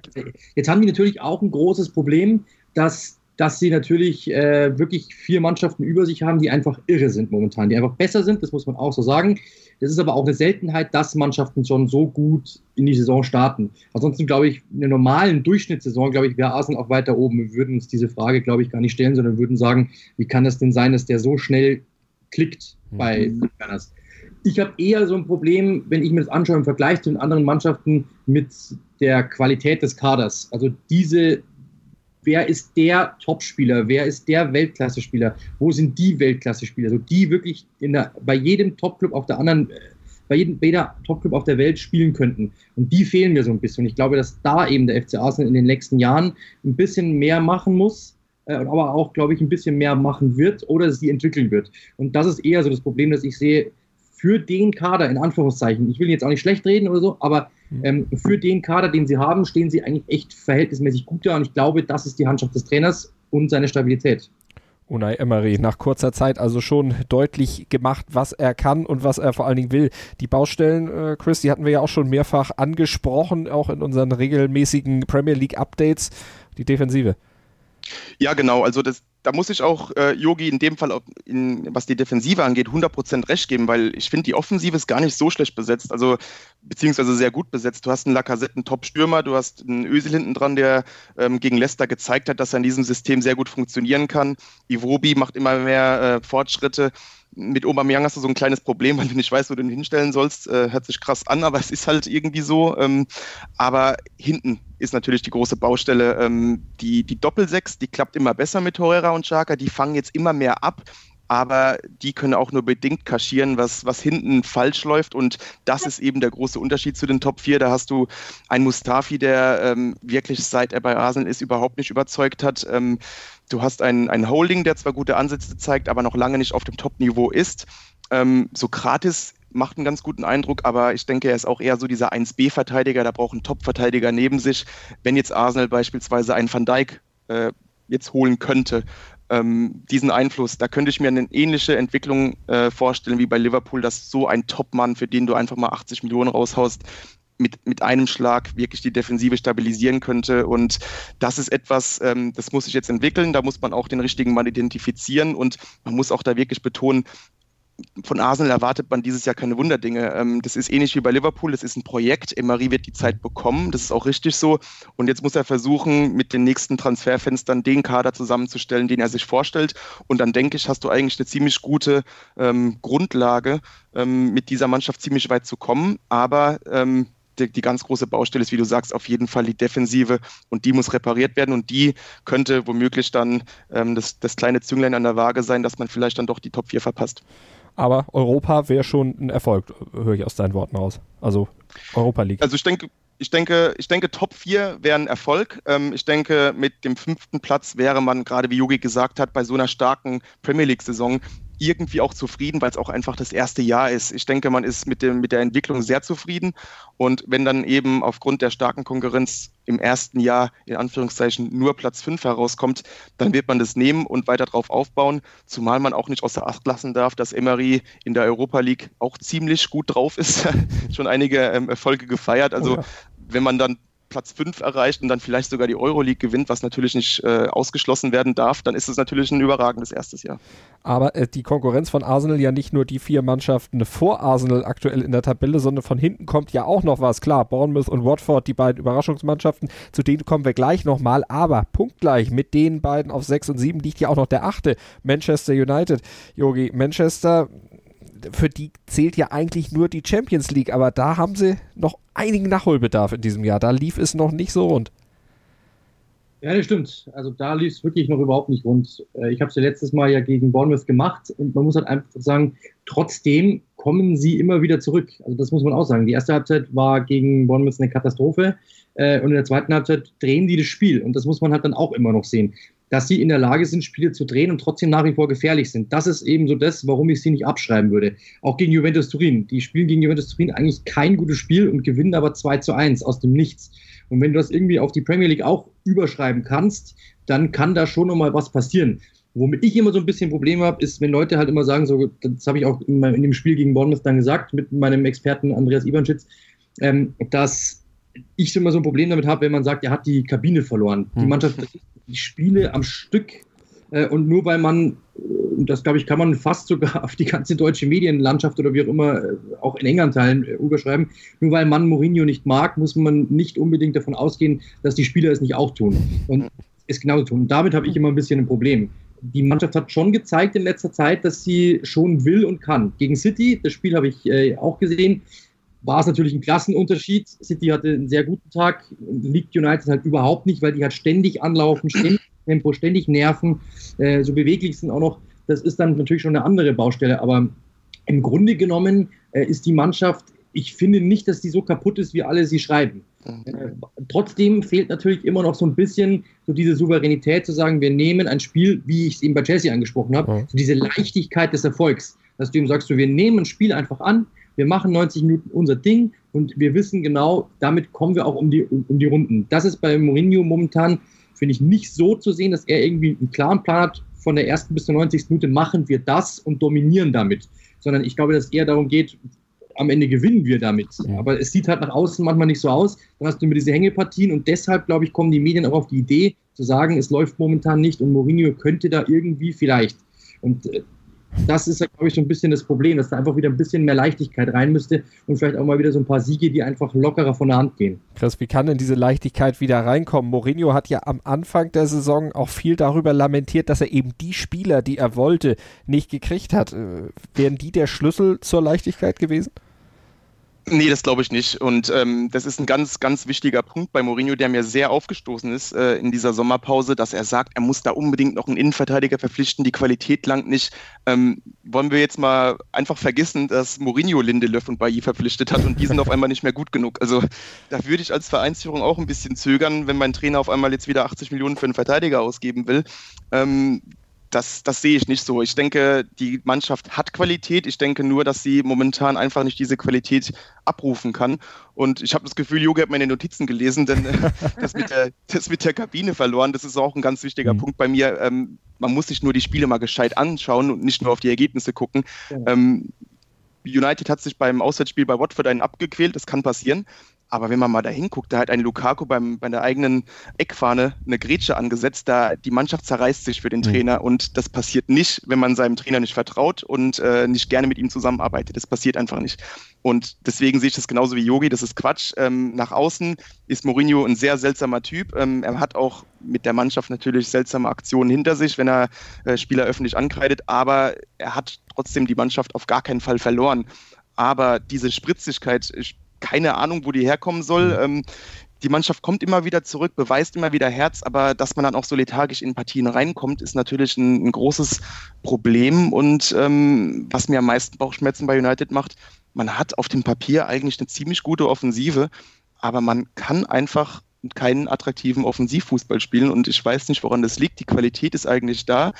Jetzt haben die natürlich auch ein großes Problem, dass dass sie natürlich äh, wirklich vier Mannschaften über sich haben, die einfach irre sind momentan, die einfach besser sind, das muss man auch so sagen. Das ist aber auch eine Seltenheit, dass Mannschaften schon so gut in die Saison starten. Ansonsten glaube ich, in einer normalen Durchschnittssaison, glaube ich, wäre Arsenal auch weiter oben. Wir würden uns diese Frage, glaube ich, gar nicht stellen, sondern würden sagen, wie kann das denn sein, dass der so schnell klickt bei mhm. Berners? Ich habe eher so ein Problem, wenn ich mir das anschaue im Vergleich zu den anderen Mannschaften mit der Qualität des Kaders. Also diese wer ist der Topspieler, wer ist der Weltklasse-Spieler, wo sind die Weltklasse-Spieler, so die wirklich der, bei jedem Topclub auf der anderen, äh, bei jedem Topclub auf der Welt spielen könnten. Und die fehlen mir so ein bisschen. Und ich glaube, dass da eben der FC Arsenal in den nächsten Jahren ein bisschen mehr machen muss, äh, aber auch, glaube ich, ein bisschen mehr machen wird oder sie entwickeln wird. Und das ist eher so das Problem, dass ich sehe, für den Kader, in Anführungszeichen, ich will jetzt auch nicht schlecht reden oder so, aber mhm. ähm, für den Kader, den sie haben, stehen sie eigentlich echt verhältnismäßig gut da und ich glaube, das ist die Handschrift des Trainers und seine Stabilität. Unai Emery nach kurzer Zeit also schon deutlich gemacht, was er kann und was er vor allen Dingen will. Die Baustellen, äh, Chris, die hatten wir ja auch schon mehrfach angesprochen, auch in unseren regelmäßigen Premier League Updates. Die Defensive. Ja, genau. Also das, da muss ich auch äh, Yogi in dem Fall, in, was die Defensive angeht, 100% recht geben, weil ich finde, die Offensive ist gar nicht so schlecht besetzt, also beziehungsweise sehr gut besetzt. Du hast einen Lacazette, einen Top-Stürmer, du hast einen Ösel hinten dran, der ähm, gegen Leicester gezeigt hat, dass er in diesem System sehr gut funktionieren kann. Iwobi macht immer mehr äh, Fortschritte mit Aubameyang hast du so ein kleines Problem, weil du nicht weißt, wo du ihn hinstellen sollst. Äh, hört sich krass an, aber es ist halt irgendwie so. Ähm, aber hinten ist natürlich die große Baustelle. Ähm, die, die Doppelsechs, die klappt immer besser mit Torreira und Xhaka. Die fangen jetzt immer mehr ab aber die können auch nur bedingt kaschieren, was, was hinten falsch läuft. Und das ist eben der große Unterschied zu den Top 4. Da hast du einen Mustafi, der ähm, wirklich seit er bei Arsenal ist, überhaupt nicht überzeugt hat. Ähm, du hast einen, einen Holding, der zwar gute Ansätze zeigt, aber noch lange nicht auf dem Top-Niveau ist. Ähm, Sokrates macht einen ganz guten Eindruck, aber ich denke, er ist auch eher so dieser 1B-Verteidiger, da braucht ein Top-Verteidiger neben sich. Wenn jetzt Arsenal beispielsweise einen Van Dijk äh, jetzt holen könnte, ähm, diesen Einfluss. Da könnte ich mir eine ähnliche Entwicklung äh, vorstellen wie bei Liverpool, dass so ein Top-Mann, für den du einfach mal 80 Millionen raushaust, mit, mit einem Schlag wirklich die Defensive stabilisieren könnte. Und das ist etwas, ähm, das muss sich jetzt entwickeln. Da muss man auch den richtigen Mann identifizieren und man muss auch da wirklich betonen, von Arsenal erwartet man dieses Jahr keine Wunderdinge. Ähm, das ist ähnlich wie bei Liverpool, das ist ein Projekt. Emery wird die Zeit bekommen, das ist auch richtig so. Und jetzt muss er versuchen, mit den nächsten Transferfenstern den Kader zusammenzustellen, den er sich vorstellt. Und dann denke ich, hast du eigentlich eine ziemlich gute ähm, Grundlage, ähm, mit dieser Mannschaft ziemlich weit zu kommen. Aber ähm, die, die, ganz große Baustelle ist, wie du sagst, auf jeden Fall die Defensive und die muss repariert werden und die könnte womöglich dann ähm, das, das kleine Zünglein an der Waage sein, dass man vielleicht dann doch die Top 4 verpasst. Aber Europa wäre schon ein Erfolg, höre ich aus deinen Worten raus. Also Europa League. Also ich denke, ich denke, ich denke, Top 4 wäre ein Erfolg. Ähm, ich denke, mit dem fünften Platz wäre man, gerade wie Yogi gesagt hat, bei so einer starken Premier League-Saison irgendwie auch zufrieden, weil es auch einfach das erste Jahr ist. Ich denke, man ist mit, dem, mit der Entwicklung sehr zufrieden. Und wenn dann eben aufgrund der starken Konkurrenz im ersten Jahr in Anführungszeichen nur Platz 5 herauskommt, dann wird man das nehmen und weiter darauf aufbauen. Zumal man auch nicht außer Acht lassen darf, dass Emery in der Europa League auch ziemlich gut drauf ist. Schon einige ähm, Erfolge gefeiert. Also oh ja. wenn man dann Platz 5 erreicht und dann vielleicht sogar die Euroleague gewinnt, was natürlich nicht äh, ausgeschlossen werden darf, dann ist es natürlich ein überragendes erstes Jahr. Aber äh, die Konkurrenz von Arsenal ja nicht nur die vier Mannschaften vor Arsenal aktuell in der Tabelle, sondern von hinten kommt ja auch noch was. Klar, Bournemouth und Watford, die beiden Überraschungsmannschaften, zu denen kommen wir gleich nochmal. Aber punktgleich mit den beiden auf 6 und 7 liegt ja auch noch der achte, Manchester United. Yogi, Manchester für die zählt ja eigentlich nur die Champions League, aber da haben sie noch einigen Nachholbedarf in diesem Jahr. Da lief es noch nicht so rund. Ja, das stimmt. Also da lief es wirklich noch überhaupt nicht rund. Äh, ich habe es ja letztes Mal ja gegen Bournemouth gemacht und man muss halt einfach sagen, trotzdem kommen sie immer wieder zurück. Also das muss man auch sagen. Die erste Halbzeit war gegen Bournemouth eine Katastrophe äh, und in der zweiten Halbzeit drehen die das Spiel und das muss man halt dann auch immer noch sehen dass sie in der Lage sind, Spiele zu drehen und trotzdem nach wie vor gefährlich sind. Das ist eben so das, warum ich sie nicht abschreiben würde. Auch gegen Juventus Turin. Die spielen gegen Juventus Turin eigentlich kein gutes Spiel und gewinnen aber 2 zu 1 aus dem Nichts. Und wenn du das irgendwie auf die Premier League auch überschreiben kannst, dann kann da schon nochmal was passieren. Womit ich immer so ein bisschen Probleme habe, ist, wenn Leute halt immer sagen, so, das habe ich auch in, in, dem Spiel gegen Bournemouth dann gesagt, mit meinem Experten Andreas Ivanschitz, ähm, dass ich immer so ein Problem damit habe, wenn man sagt, er hat die Kabine verloren. Die hm. Mannschaft die Spiele am Stück äh, und nur weil man, und das glaube ich, kann man fast sogar auf die ganze deutsche Medienlandschaft oder wie auch immer äh, auch in England teilen, äh, überschreiben, nur weil man Mourinho nicht mag, muss man nicht unbedingt davon ausgehen, dass die Spieler es nicht auch tun und es genauso tun. Und damit habe ich immer ein bisschen ein Problem die Mannschaft hat schon gezeigt in letzter Zeit, dass sie schon will und kann. Gegen City, das Spiel habe ich äh, auch gesehen, war es natürlich ein Klassenunterschied. City hatte einen sehr guten Tag, liegt United halt überhaupt nicht, weil die halt ständig anlaufen, ständig Tempo, ständig nerven, äh, so beweglich sind auch noch. Das ist dann natürlich schon eine andere Baustelle, aber im Grunde genommen äh, ist die Mannschaft, ich finde nicht, dass die so kaputt ist, wie alle sie schreiben. Mhm. Äh, trotzdem fehlt natürlich immer noch so ein bisschen so diese Souveränität zu sagen, wir nehmen ein Spiel, wie ich es eben bei Chelsea angesprochen habe, mhm. so diese Leichtigkeit des Erfolgs, dass du ihm sagst, so, wir nehmen ein Spiel einfach an, wir machen 90 Minuten unser Ding und wir wissen genau, damit kommen wir auch um die, um die Runden. Das ist bei Mourinho momentan, finde ich, nicht so zu sehen, dass er irgendwie einen klaren Plan hat, von der ersten bis zur 90. Minute machen wir das und dominieren damit. Sondern ich glaube, dass es eher darum geht, am Ende gewinnen wir damit. Aber es sieht halt nach außen manchmal nicht so aus. Dann hast du immer diese Hängepartien und deshalb, glaube ich, kommen die Medien auch auf die Idee zu sagen, es läuft momentan nicht und Mourinho könnte da irgendwie vielleicht. Und äh, das ist, glaube ich, so ein bisschen das Problem, dass da einfach wieder ein bisschen mehr Leichtigkeit rein müsste und vielleicht auch mal wieder so ein paar Siege, die einfach lockerer von der Hand gehen. Chris, wie kann denn diese Leichtigkeit wieder reinkommen? Mourinho hat ja am Anfang der Saison auch viel darüber lamentiert, dass er eben die Spieler, die er wollte, nicht gekriegt hat. Äh, wären die der Schlüssel zur Leichtigkeit gewesen? Nee, das glaube ich nicht. Und ähm, das ist ein ganz, ganz wichtiger Punkt bei Mourinho, der mir sehr aufgestoßen ist äh, in dieser Sommerpause, dass er sagt, er muss da unbedingt noch einen Innenverteidiger verpflichten, die Qualität langt nicht. Ähm, wollen wir jetzt mal einfach vergessen, dass Mourinho Lindelöf und Bailly verpflichtet hat und die sind auf einmal nicht mehr gut genug. Also da würde ich als Vereinsführung auch ein bisschen zögern, wenn mein Trainer auf einmal jetzt wieder 80 Millionen für einen Verteidiger ausgeben will. Ähm, das, das sehe ich nicht so. Ich denke, die Mannschaft hat Qualität. Ich denke nur, dass sie momentan einfach nicht diese Qualität abrufen kann. Und ich habe das Gefühl, Jogi hat meine Notizen gelesen, denn äh, das, mit der, das mit der Kabine verloren, das ist auch ein ganz wichtiger mhm. Punkt bei mir. Ähm, man muss sich nur die Spiele mal gescheit anschauen und nicht nur auf die Ergebnisse gucken. Ja. Ähm, United hat sich beim Auswärtsspiel bei Watford einen abgequält, das kann passieren. Aber wenn man mal da hinguckt, da hat ein Lukaku beim, bei der eigenen Eckfahne eine Grätsche angesetzt, da die Mannschaft zerreißt sich für den mhm. Trainer und das passiert nicht, wenn man seinem Trainer nicht vertraut und äh, nicht gerne mit ihm zusammenarbeitet. Das passiert einfach nicht. Und deswegen sehe ich das genauso wie Yogi, das ist Quatsch. Ähm, nach außen ist Mourinho ein sehr seltsamer Typ. Ähm, er hat auch mit der Mannschaft natürlich seltsame Aktionen hinter sich, wenn er äh, Spieler öffentlich ankreidet, aber er hat trotzdem die Mannschaft auf gar keinen Fall verloren. Aber diese Spritzigkeit, keine Ahnung, wo die herkommen soll. Mhm. Ähm, die Mannschaft kommt immer wieder zurück, beweist immer wieder Herz, aber dass man dann auch so lethargisch in Partien reinkommt, ist natürlich ein, ein großes Problem. Und ähm, was mir am meisten Bauchschmerzen bei United macht, man hat auf dem Papier eigentlich eine ziemlich gute Offensive, aber man kann einfach keinen attraktiven Offensivfußball spielen. Und ich weiß nicht, woran das liegt. Die Qualität ist eigentlich da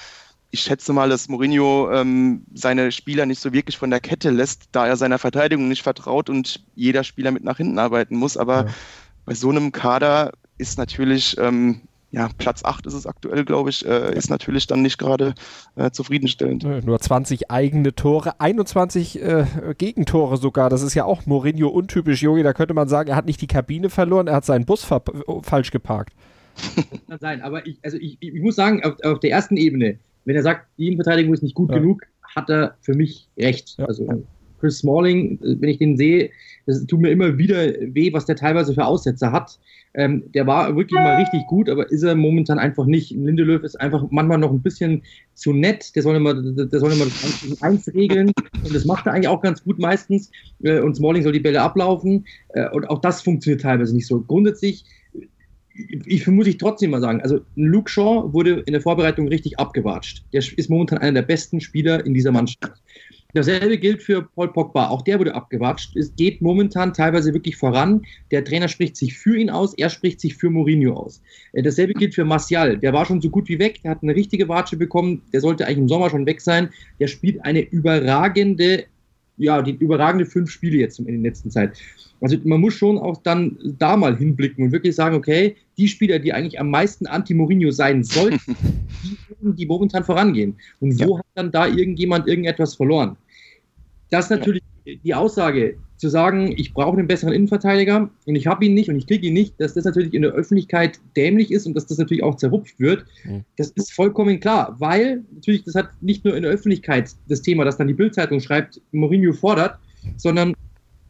ich schätze mal, dass Mourinho ähm, seine Spieler nicht so wirklich von der Kette lässt, da er seiner Verteidigung nicht vertraut und jeder Spieler mit nach hinten arbeiten muss. Aber ja. bei so einem Kader ist natürlich, ähm, ja, Platz 8 ist es aktuell, glaube ich, äh, ist natürlich dann nicht gerade äh, zufriedenstellend. Nur 20 eigene Tore, 21 äh, Gegentore sogar. Das ist ja auch Mourinho untypisch, Jogi. Da könnte man sagen, er hat nicht die Kabine verloren, er hat seinen Bus falsch geparkt. Kann sein, aber ich, also ich, ich muss sagen, auf, auf der ersten Ebene, wenn er sagt, die Innenverteidigung ist nicht gut ja. genug, hat er für mich recht. Ja. Also Chris Smalling, wenn ich den sehe, das tut mir immer wieder weh, was der teilweise für Aussätze hat. Ähm, der war wirklich mal richtig gut, aber ist er momentan einfach nicht. Lindelöf ist einfach manchmal noch ein bisschen zu nett. Der soll immer, der soll immer das eins regeln und das macht er eigentlich auch ganz gut meistens. Äh, und Smalling soll die Bälle ablaufen äh, und auch das funktioniert teilweise nicht so. Grundsätzlich ich muss ich trotzdem mal sagen, also Luke Shaw wurde in der Vorbereitung richtig abgewatscht. Der ist momentan einer der besten Spieler in dieser Mannschaft. Dasselbe gilt für Paul Pogba. Auch der wurde abgewatscht. Es geht momentan teilweise wirklich voran. Der Trainer spricht sich für ihn aus, er spricht sich für Mourinho aus. Äh, dasselbe gilt für Martial. Der war schon so gut wie weg. Der hat eine richtige Watsche bekommen. Der sollte eigentlich im Sommer schon weg sein. Der spielt eine überragende, ja, die überragende fünf Spiele jetzt in der letzten Zeit. Also man muss schon auch dann da mal hinblicken und wirklich sagen, okay, die Spieler, die eigentlich am meisten anti-Mourinho sein sollten, die, die momentan vorangehen. Und wo ja. hat dann da irgendjemand irgendetwas verloren? Das ist natürlich ja. die Aussage, zu sagen, ich brauche einen besseren Innenverteidiger und ich habe ihn nicht und ich kriege ihn nicht, dass das natürlich in der Öffentlichkeit dämlich ist und dass das natürlich auch zerrupft wird, mhm. das ist vollkommen klar, weil natürlich das hat nicht nur in der Öffentlichkeit das Thema, dass dann die Bildzeitung schreibt, Mourinho fordert, sondern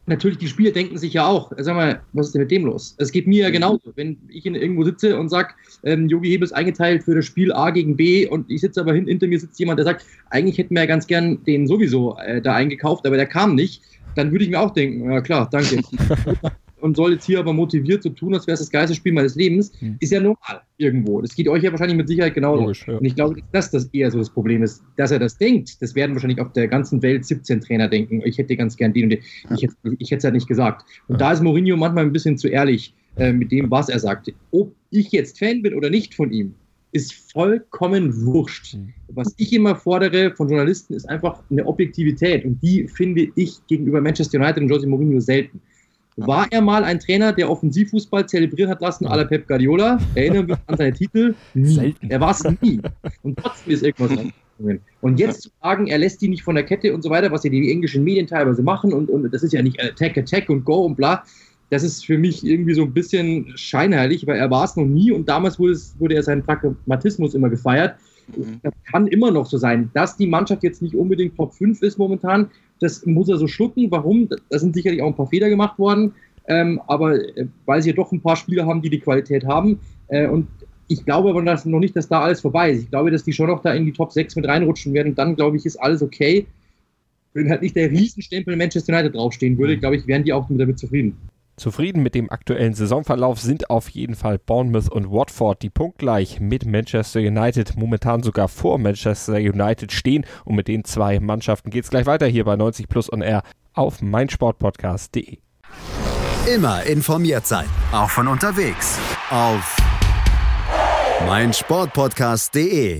natürlich, die Spieler denken sich ja auch, sag mal, was ist denn mit dem los? Es geht mir ja genauso. Wenn ich irgendwo sitze und sage, ähm, Jogi Hebel ist eingeteilt für das Spiel A gegen B und ich sitze aber hin, hinter mir sitzt jemand, der sagt, eigentlich hätten wir ja ganz gern den sowieso äh, da eingekauft, aber der kam nicht, dann würde ich mir auch denken, ja klar, danke. und soll jetzt hier aber motiviert so tun, als wäre es das geilste Spiel meines Lebens, mhm. ist ja normal irgendwo. Das geht euch ja wahrscheinlich mit Sicherheit genauso. ja. Und ich glaube, dass das eher so das Problem ist, dass er das denkt. Das werden wahrscheinlich auf der ganzen Welt 17 Trainer denken. Ich hätte ganz gern den und den. Ich hätte, ich hätte es halt nicht gesagt. Und ja. da ist Mourinho manchmal ein bisschen zu ehrlich äh, mit dem, was er sagt. Ob ich jetzt Fan bin oder nicht von ihm, ist vollkommen wurscht. Mhm. Was ich immer fordere von Journalisten, ist einfach eine Objektivität. Und die finde ich gegenüber Manchester United und Jose Mourinho selten. War er mal ein Trainer, der Offensivfußball zelebrieren hat lassen, à la Pep Guardiola? Erinnern wir uns an seine Titel? Nie. Er war es nie. Und trotzdem ist irgendwas dran. Und jetzt zu sagen, er lässt die nicht von der Kette und so weiter, was ja die englischen Medien teilweise machen, und, und das ist ja nicht Attack, Attack und Go und bla, das ist für mich irgendwie so ein bisschen scheinheilig, weil er war es noch nie und damals wurde, es, wurde er seinen Pragmatismus immer gefeiert. Mhm. Das kann immer noch so sein. Dass die Mannschaft jetzt nicht unbedingt Top 5 ist momentan, das muss er so schlucken. Warum? Da sind sicherlich auch ein paar Fehler gemacht worden. Ähm, aber äh, weil sie ja doch ein paar Spieler haben, die die Qualität haben. Äh, und ich glaube aber dass noch nicht, dass da alles vorbei ist. Ich glaube, dass die schon noch da in die Top 6 mit reinrutschen werden. dann, glaube ich, ist alles okay. Wenn halt nicht der Riesenstempel Manchester United draufstehen würde, mhm. glaube ich, wären die auch damit zufrieden. Zufrieden mit dem aktuellen Saisonverlauf sind auf jeden Fall Bournemouth und Watford, die punktgleich mit Manchester United momentan sogar vor Manchester United stehen. Und mit den zwei Mannschaften geht es gleich weiter hier bei 90 Plus on Air auf meinsportpodcast.de. Immer informiert sein, auch von unterwegs auf meinsportpodcast.de.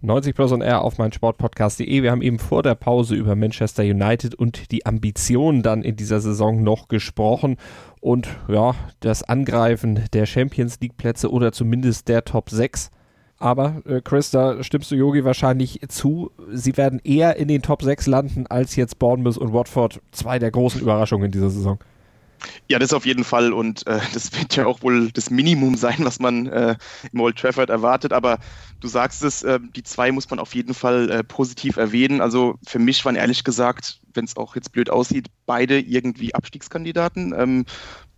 90 Plus on Air auf mein Sportpodcast.de. Wir haben eben vor der Pause über Manchester United und die Ambitionen dann in dieser Saison noch gesprochen und ja, das Angreifen der Champions League Plätze oder zumindest der Top 6. Aber äh, Chris, da stimmst du Yogi wahrscheinlich zu. Sie werden eher in den Top 6 landen als jetzt Bournemouth und Watford. Zwei der großen Überraschungen in dieser Saison. Ja, das auf jeden Fall und äh, das wird ja auch wohl das Minimum sein, was man äh, im Old Trafford erwartet. Aber du sagst es, äh, die zwei muss man auf jeden Fall äh, positiv erwähnen. Also für mich waren ehrlich gesagt, wenn es auch jetzt blöd aussieht, beide irgendwie Abstiegskandidaten. Ähm,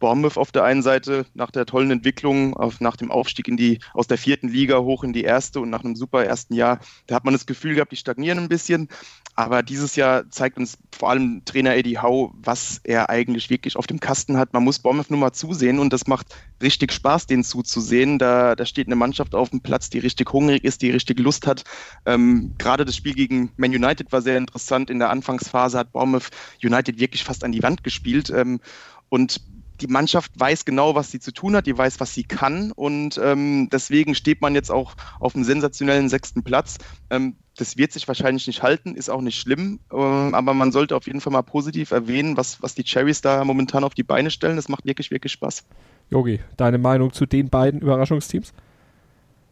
Bournemouth auf der einen Seite nach der tollen Entwicklung, auf, nach dem Aufstieg in die, aus der vierten Liga hoch in die erste und nach einem super ersten Jahr, da hat man das Gefühl gehabt, die stagnieren ein bisschen. Aber dieses Jahr zeigt uns vor allem Trainer Eddie Howe, was er eigentlich wirklich auf dem Kasten hat. Man muss Bournemouth nur mal zusehen und das macht richtig Spaß, denen zuzusehen. Da, da steht eine Mannschaft auf dem Platz, die richtig hungrig ist, die richtig Lust hat. Ähm, Gerade das Spiel gegen Man United war sehr interessant. In der Anfangsphase hat Bournemouth United wirklich fast an die Wand gespielt. Ähm, und die Mannschaft weiß genau, was sie zu tun hat, die weiß, was sie kann und ähm, deswegen steht man jetzt auch auf einem sensationellen sechsten Platz. Ähm, das wird sich wahrscheinlich nicht halten, ist auch nicht schlimm, äh, aber man sollte auf jeden Fall mal positiv erwähnen, was, was die Cherries da momentan auf die Beine stellen. Das macht wirklich, wirklich Spaß. Yogi, deine Meinung zu den beiden Überraschungsteams?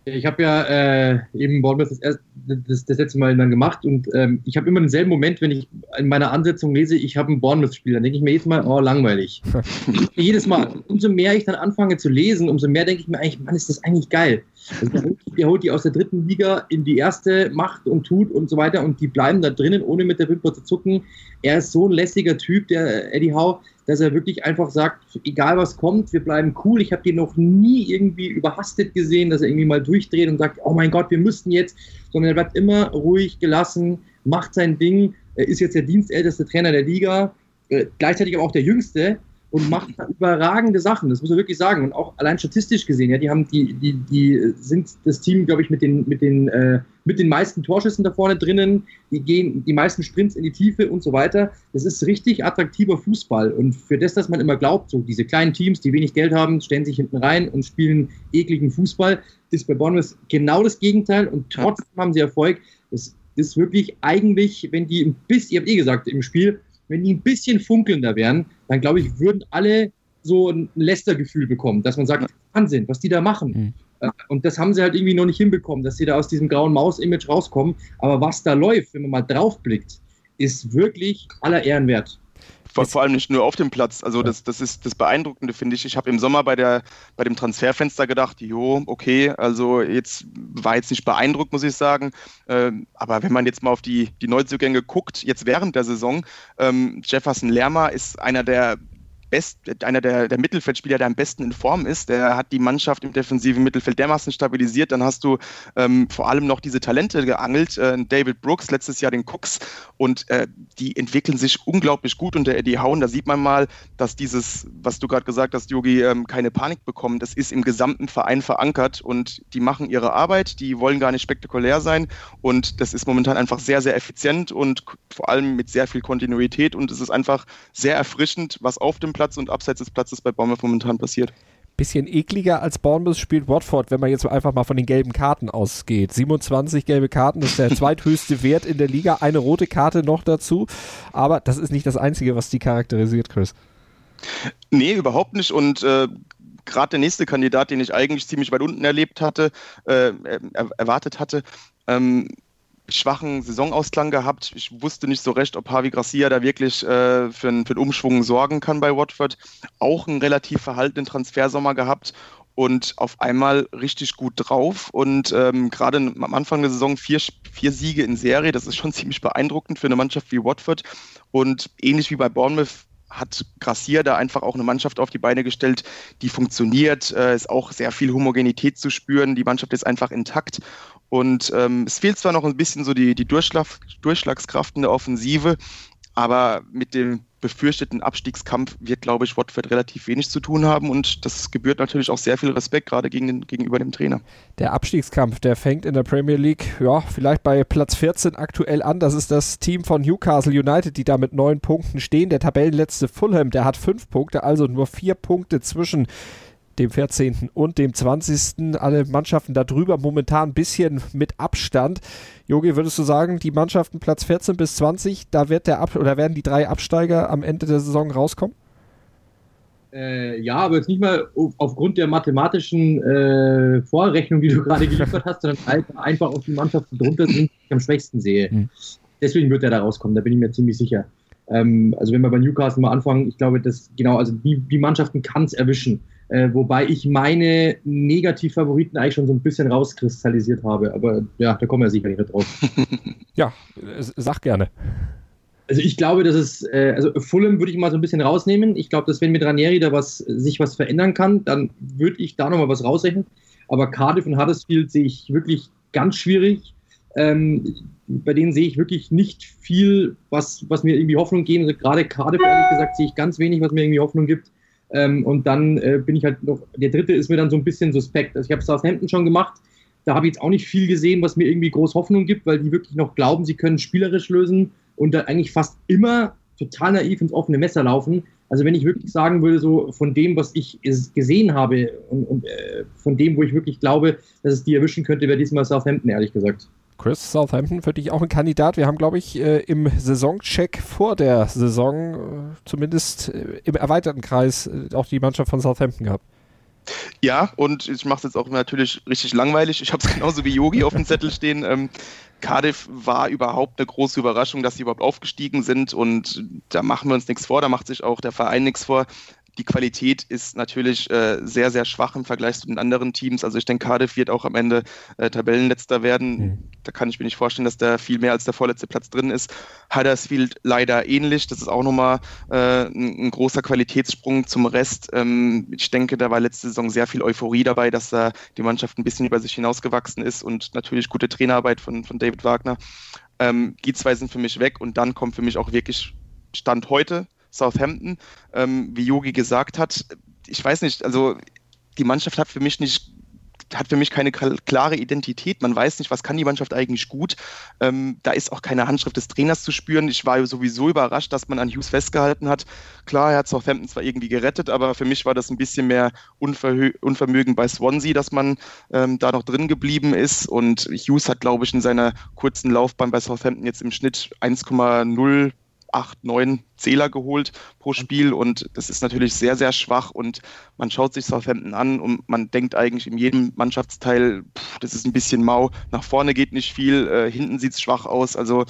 Ich habe ja äh, eben Bournemouth das, erst, das, das letzte Mal dann gemacht und ähm, ich habe immer denselben Moment, wenn ich in meiner Ansetzung lese, ich habe ein Bournemouth-Spiel, dann denke ich mir jedes Mal, oh, langweilig. jedes Mal. Umso mehr ich dann anfange zu lesen, umso mehr denke ich mir eigentlich, Mann, ist das eigentlich geil. Also der, holt, der holt die aus der dritten Liga in die erste, macht und tut und so weiter und die bleiben da drinnen, ohne mit der Wimper zu zucken. Er ist so ein lässiger Typ, der Eddie Howe, dass er wirklich einfach sagt, egal was kommt, wir bleiben cool. Ich habe den noch nie irgendwie überhastet gesehen, dass er irgendwie mal durchdreht und sagt, oh mein Gott, wir müssten jetzt, sondern er bleibt immer ruhig, gelassen, macht sein Ding, er ist jetzt der dienstälteste Trainer der Liga, äh, gleichzeitig aber auch der jüngste und macht überragende Sachen, das muss man wirklich sagen. Und auch allein statistisch gesehen, ja, die haben die, die, die sind das Team, glaube ich, mit den, mit den, äh, mit den meisten Torschüssen da vorne drinnen, die gehen die meisten Sprints in die Tiefe und so weiter. Das ist richtig attraktiver Fußball. Und für das, dass man immer glaubt, so diese kleinen Teams, die wenig Geld haben, stellen sich hinten rein und spielen ekligen Fußball, ist bei Bournemouth genau das Gegenteil und trotzdem haben sie Erfolg. Das ist wirklich eigentlich, wenn die ein bisschen, ihr habt eh gesagt im Spiel, wenn die ein bisschen funkelnder wären, dann glaube ich, würden alle so ein Leicester-Gefühl bekommen, dass man sagt, Wahnsinn, was die da machen. Mhm. Und das haben sie halt irgendwie noch nicht hinbekommen, dass sie da aus diesem grauen Maus-Image rauskommen. Aber was da läuft, wenn man mal drauf blickt, ist wirklich aller Ehren wert. Vor, vor, allem nicht nur auf dem Platz. Also das, das ist das Beeindruckende, finde ich. Ich habe im Sommer bei, der, bei dem Transferfenster gedacht, jo, okay, also jetzt war jetzt nicht beeindruckt, muss ich sagen. Ähm, aber wenn man jetzt mal auf die, die Neuzugänge guckt, jetzt während der Saison, ähm, Jefferson Lerma ist einer der best, einer der, der Mittelfeldspieler, der am besten in Form ist. Der hat die Mannschaft im defensiven Mittelfeld dermaßen stabilisiert. Dann hast du ähm, vor allem noch diese Talente geangelt. Äh, David Brooks, letztes Jahr den Cooks. Und äh, die entwickeln sich unglaublich gut unter Eddie Howen. Da sieht man mal, dass dieses, was du gerade gesagt hast, Yogi, ähm, keine Panik bekommen. Das ist im gesamten Verein verankert und die machen ihre Arbeit. Die wollen gar nicht spektakulär sein. Und das ist momentan einfach sehr, sehr effizient und vor allem mit sehr viel Kontinuität. Und es ist einfach sehr erfrischend, was auf dem Platz und abseits des Platzes bei Bournemouth momentan passiert. Bisschen ekliger als Bournemouth spielt Watford, wenn man jetzt einfach mal von den gelben Karten ausgeht. 27 gelbe Karten ist der zweithöchste Wert in der Liga. Eine rote Karte noch dazu. Aber das ist nicht das Einzige, was die charakterisiert, Chris. Nee, überhaupt nicht. Und äh, gerade der nächste Kandidat, den ich eigentlich ziemlich weit unten erlebt hatte, äh, erwartet hatte, ähm, schwachen Saisonausklang gehabt. Ich wusste nicht so recht, ob Harvey Gracia da wirklich äh, für, einen, für einen Umschwung sorgen kann bei Watford. Auch einen relativ verhaltenen Transfersommer gehabt und auf einmal richtig gut drauf. Und ähm, gerade am Anfang der Saison vier, vier Siege in Serie, das ist schon ziemlich beeindruckend für eine Mannschaft wie Watford. Und ähnlich wie bei Bournemouth hat Gracia da einfach auch eine Mannschaft auf die Beine gestellt, die funktioniert, äh, ist auch sehr viel Homogenität zu spüren, die Mannschaft ist einfach intakt. Und ähm, es fehlt zwar noch ein bisschen so die, die Durchschlag, Durchschlagskraft in der Offensive, Aber mit dem befürchteten Abstiegskampf wird, glaube ich, Watford relativ wenig zu tun haben und das gebührt natürlich auch sehr viel Respekt, gerade gegen den, gegenüber dem Trainer. Der Abstiegskampf, der fängt in der Premier League, ja, vielleicht bei Platz 14 aktuell an. Das ist das Team von Newcastle United, die da mit neun Punkten stehen. Der Tabellenletzte Fulham, der hat fünf Punkte, also nur vier Punkte zwischen dem 14. und dem 20. Alle Mannschaften darüber momentan ein bisschen mit Abstand. Jogi, würdest du sagen, die Mannschaften Platz 14 bis 20, da wird der Ab oder werden die drei Absteiger am Ende der Saison rauskommen? Äh, ja, aber jetzt nicht mal aufgrund der mathematischen äh, Vorrechnung, die du gerade geliefert hast, sondern einfach auf die Mannschaften drunter sind, die ich am schwächsten sehe. Hm. Deswegen wird er da rauskommen, da bin ich mir ziemlich sicher. Ähm, also wenn wir bei Newcastle mal anfangen, ich glaube, dass genau, also die, die Mannschaften kann es erwischen. Äh, wobei ich meine Negativfavoriten eigentlich schon so ein bisschen rauskristallisiert habe. Aber ja, da kommen wir sicherlich nicht drauf. ja, sag gerne. Also ich glaube, dass es, äh, also Fulham würde ich mal so ein bisschen rausnehmen. Ich glaube, dass wenn mit Ranieri da was, sich was verändern kann, dann würde ich da nochmal was rausrechnen. Aber Cardiff und Huddersfield sehe ich wirklich ganz schwierig. Ähm, bei denen sehe ich wirklich nicht viel, was, was mir irgendwie Hoffnung geben. Also gerade Cardiff, ehrlich gesagt, sehe ich ganz wenig, was mir irgendwie Hoffnung gibt. Ähm, und dann äh, bin ich halt noch, der dritte ist mir dann so ein bisschen suspekt. Also ich habe Southampton schon gemacht. Da habe ich jetzt auch nicht viel gesehen, was mir irgendwie groß Hoffnung gibt, weil die wirklich noch glauben, sie können spielerisch lösen und da eigentlich fast immer total naiv ins offene Messer laufen. Also wenn ich wirklich sagen würde, so von dem, was ich gesehen habe und, und äh, von dem, wo ich wirklich glaube, dass es die erwischen könnte, wäre diesmal Southampton, ehrlich gesagt. Chris Southampton für dich auch ein Kandidat. Wir haben, glaube ich, äh, im Saisoncheck vor der Saison äh, zumindest äh, im erweiterten Kreis auch die Mannschaft von Southampton gehabt. Ja, und ich mache es jetzt auch natürlich richtig langweilig. Ich habe es genauso wie Yogi auf dem Zettel stehen. Ähm, Cardiff war überhaupt eine große Überraschung, dass sie überhaupt aufgestiegen sind und da machen wir uns nichts vor, da macht sich auch der Verein nichts vor die Qualität ist natürlich äh, sehr, sehr schwach im Vergleich zu den anderen Teams. Also ich denke, Cardiff wird auch am Ende äh, Tabellenletzter werden. Mhm. Da kann ich mir nicht vorstellen, dass da viel mehr als der vorletzte Platz drin ist. Huddersfield leider ähnlich. Das ist auch nochmal äh, ein, ein, großer Qualitätssprung zum Rest. Ähm, ich denke, da war letzte Saison sehr viel Euphorie dabei, dass da die Mannschaft ein bisschen über sich hinausgewachsen ist und natürlich gute Trainerarbeit von, von David Wagner. Ähm, die zwei sind für mich weg und dann kommt für mich auch wirklich Stand heute Southampton, ähm, wie Yogi gesagt hat. Ich weiß nicht, also die Mannschaft hat für mich nicht hat für mich keine klare Identität. Man weiß nicht, was kann die Mannschaft eigentlich gut. Ähm, da ist auch keine Handschrift des Trainers zu spüren. Ich war sowieso überrascht, dass man an Hughes festgehalten hat. Klar, er hat Southampton zwar irgendwie gerettet, aber für mich war das ein bisschen mehr Unverhö Unvermögen bei Swansea, dass man ähm, da noch drin geblieben ist. Und Hughes hat, glaube ich, in seiner kurzen Laufbahn bei Southampton jetzt im Schnitt 1,0 acht, neun Zähler geholt pro Spiel und das ist natürlich sehr, sehr schwach und man schaut sich Southampton an und man denkt eigentlich in jedem Mannschaftsteil, pff, das ist ein bisschen mau, nach vorne geht nicht viel, äh, hinten sieht es schwach aus, also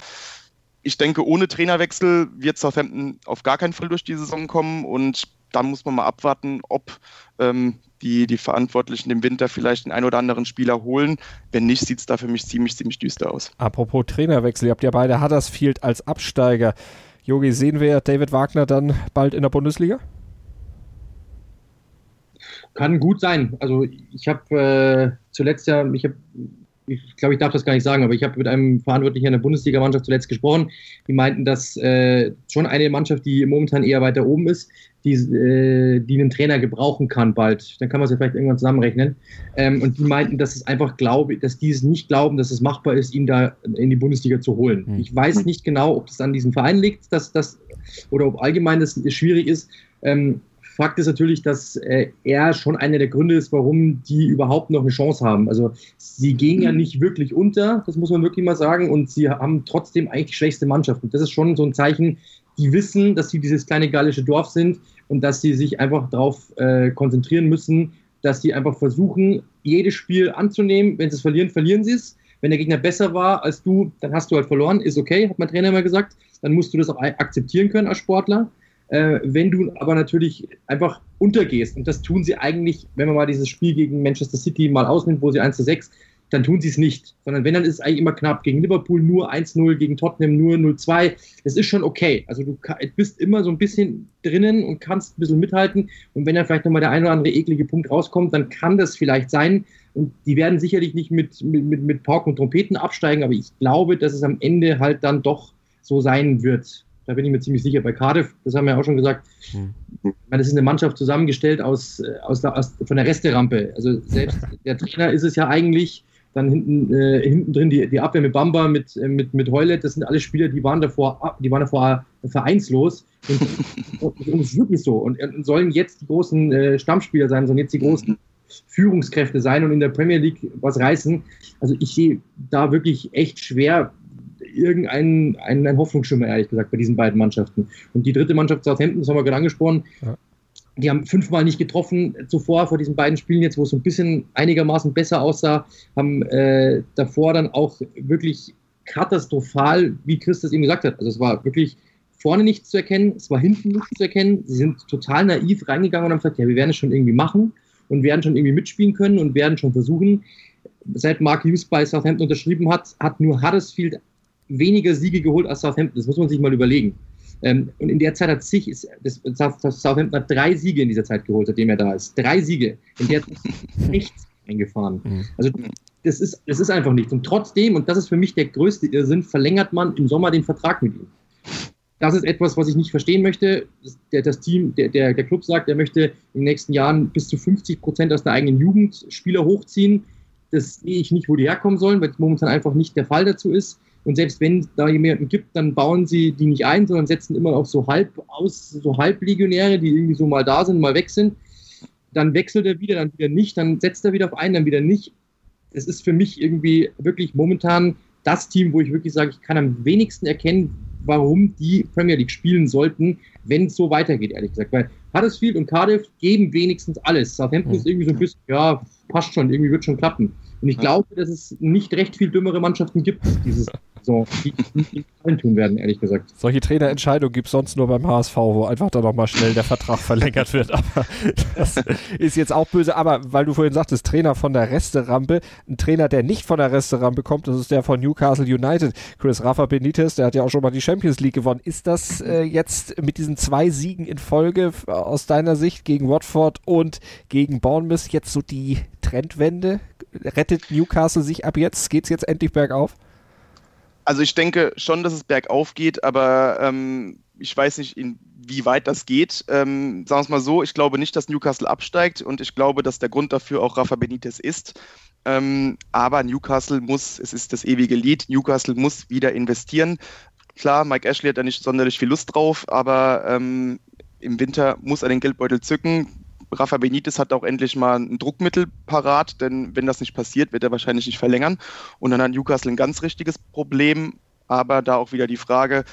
ich denke, ohne Trainerwechsel wird Southampton auf gar keinen Fall durch die Saison kommen und dann muss man mal abwarten, ob ähm, die, die Verantwortlichen im Winter vielleicht den einen oder anderen Spieler holen. Wenn nicht, sieht es da für mich ziemlich, ziemlich düster aus. Apropos Trainerwechsel, ihr habt ja beide Huddersfield als Absteiger. Jogi, sehen wir David Wagner dann bald in der Bundesliga? Kann gut sein. Also ich habe äh, zuletzt ja, ich habe ich glaube, ich darf das gar nicht sagen, aber ich habe mit einem Verantwortlichen in der Bundesliga-Mannschaft zuletzt gesprochen. Die meinten, dass äh, schon eine Mannschaft, die momentan eher weiter oben ist, die, äh, die einen Trainer gebrauchen kann bald. Dann kann man es ja vielleicht irgendwann zusammenrechnen. Ähm, und die meinten, dass es einfach glaube, dass die es nicht glauben, dass es machbar ist, ihn da in die Bundesliga zu holen. Mhm. Ich weiß nicht genau, ob das an diesem Verein liegt, dass das oder ob allgemein das schwierig ist. Ähm, Fakt ist natürlich, dass äh, er schon einer der Gründe ist, warum die überhaupt noch eine Chance haben. Also sie gehen ja nicht wirklich unter, das muss man wirklich mal sagen, und sie haben trotzdem eigentlich die schwächste Mannschaft. Und das ist schon so ein Zeichen, die wissen, dass sie dieses kleine gallische Dorf sind und dass sie sich einfach darauf äh, konzentrieren müssen, dass sie einfach versuchen, jedes Spiel anzunehmen. Wenn sie es verlieren, verlieren sie es. Wenn der Gegner besser war als du, dann hast du halt verloren. Ist okay, hat mein Trainer immer gesagt. Dann musst du das auch akzeptieren können als Sportler. Äh, wenn du aber natürlich einfach untergehst, und das tun sie eigentlich, wenn man mal dieses Spiel gegen Manchester City mal ausnimmt, wo sie 1 zu 6, dann tun sie es nicht. Sondern wenn, dann ist es eigentlich immer knapp. Gegen Liverpool nur 1-0, gegen Tottenham nur 0-2. Das ist schon okay. Also du bist immer so ein bisschen drinnen und kannst ein bisschen mithalten. Und wenn dann vielleicht nochmal der ein oder andere eklige Punkt rauskommt, dann kann das vielleicht sein. Und die werden sicherlich nicht mit, mit, mit, mit Pauken und Trompeten absteigen, aber ich glaube, dass es am Ende halt dann doch so sein wird Da bin ich mir ziemlich sicher. Bei Cardiff, das haben wir ja auch schon gesagt, hm. das ist eine Mannschaft zusammengestellt aus, äh, aus, der, aus von der Resterampe. Also selbst der Trainer ist es ja eigentlich. Dann hinten, äh, hinten drin die, die Abwehr mit Bamba, mit, äh, mit, mit Heulet, das sind alle Spieler, die waren davor, die waren davor vereinslos. Und, und es ist wirklich so. Und, und, sollen jetzt die großen äh, Stammspieler sein, sollen jetzt die großen Führungskräfte sein und in der Premier League was reißen. Also ich sehe da wirklich echt schwer irgendeinen einen, Hoffnungsschimmer, ehrlich gesagt, bei diesen beiden Mannschaften. Und die dritte Mannschaft Southampton, das haben wir gerade angesprochen, ja. die haben fünfmal nicht getroffen zuvor vor diesen beiden Spielen jetzt, wo es so ein bisschen einigermaßen besser aussah, haben äh, davor dann auch wirklich katastrophal, wie Christus eben gesagt hat. Also es war wirklich vorne nichts zu erkennen, es war hinten nichts zu erkennen. Sie sind total naiv reingegangen und haben gesagt, ja, wir werden es schon irgendwie machen und werden schon irgendwie mitspielen können und werden schon versuchen. Seit Mark Hughes bei Southampton unterschrieben hat, hat nur Huddersfield weniger Siege geholt als Southampton. Das muss man sich mal überlegen. Ähm, und in der Zeit hat sich, ist, das, das Southampton hat drei Siege in dieser Zeit geholt, seitdem er da ist. Drei Siege. In der Zeit ist nichts eingefahren. Mhm. Also das ist, das ist einfach nichts. Und trotzdem, und das ist für mich der größte Irrsinn, verlängert man im Sommer den Vertrag mit ihm. Das ist etwas, was ich nicht verstehen möchte. Der, das Team, der, der, der Club sagt, er möchte in den nächsten Jahren bis zu 50 Prozent aus der eigenen Jugend Spieler hochziehen. Das sehe ich nicht, wo die herkommen sollen, weil es momentan einfach nicht der Fall dazu ist. Und selbst wenn es da jemanden gibt, dann bauen sie die nicht ein, sondern setzen immer auf so halb aus, so Halblegionäre, die irgendwie so mal da sind, mal weg sind. Dann wechselt er wieder, dann wieder nicht, dann setzt er wieder auf einen, dann wieder nicht. Es ist für mich irgendwie wirklich momentan das Team, wo ich wirklich sage, ich kann am wenigsten erkennen, warum die Premier League spielen sollten, wenn es so weitergeht, ehrlich gesagt. Weil Huddersfield und Cardiff geben wenigstens alles. Southampton mhm. ist irgendwie so ein bisschen, ja, passt schon, irgendwie wird schon klappen. Und ich glaube, dass es nicht recht viel dümmere Mannschaften gibt dieses Saison, nicht tun werden, ehrlich gesagt. Solche Trainerentscheidungen gibt es sonst nur beim HSV, wo einfach dann nochmal schnell der Vertrag verlängert wird. Aber das ist jetzt auch böse. Aber weil du vorhin sagtest, Trainer von der Resterampe, ein Trainer, der nicht von der Resterampe kommt, das ist der von Newcastle United, Chris Rafa Benitez, der hat ja auch schon mal die Champions League gewonnen. Ist das äh, jetzt mit diesen zwei Siegen in Folge aus deiner Sicht gegen Watford und gegen Bournemouth jetzt so die Trendwende? Rettet Newcastle sich ab jetzt? Geht es jetzt endlich bergauf? Also ich denke schon, dass es bergauf geht, aber ähm, ich weiß nicht, inwieweit das geht. Ähm, sagen wir es mal so, ich glaube nicht, dass Newcastle absteigt und ich glaube, dass der Grund dafür auch Rafa Benitez ist. Ähm, aber Newcastle muss, es ist das ewige Lied, Newcastle muss wieder investieren. Klar, Mike Ashley hat da nicht sonderlich viel Lust drauf, aber ähm, im Winter muss er den Geldbeutel zücken. Rafa Benitez hat auch endlich mal ein Druckmittel parat, denn wenn das nicht passiert, wird er wahrscheinlich nicht verlängern. Und dann hat Newcastle ein ganz richtiges Problem. Aber da auch wieder die Frage,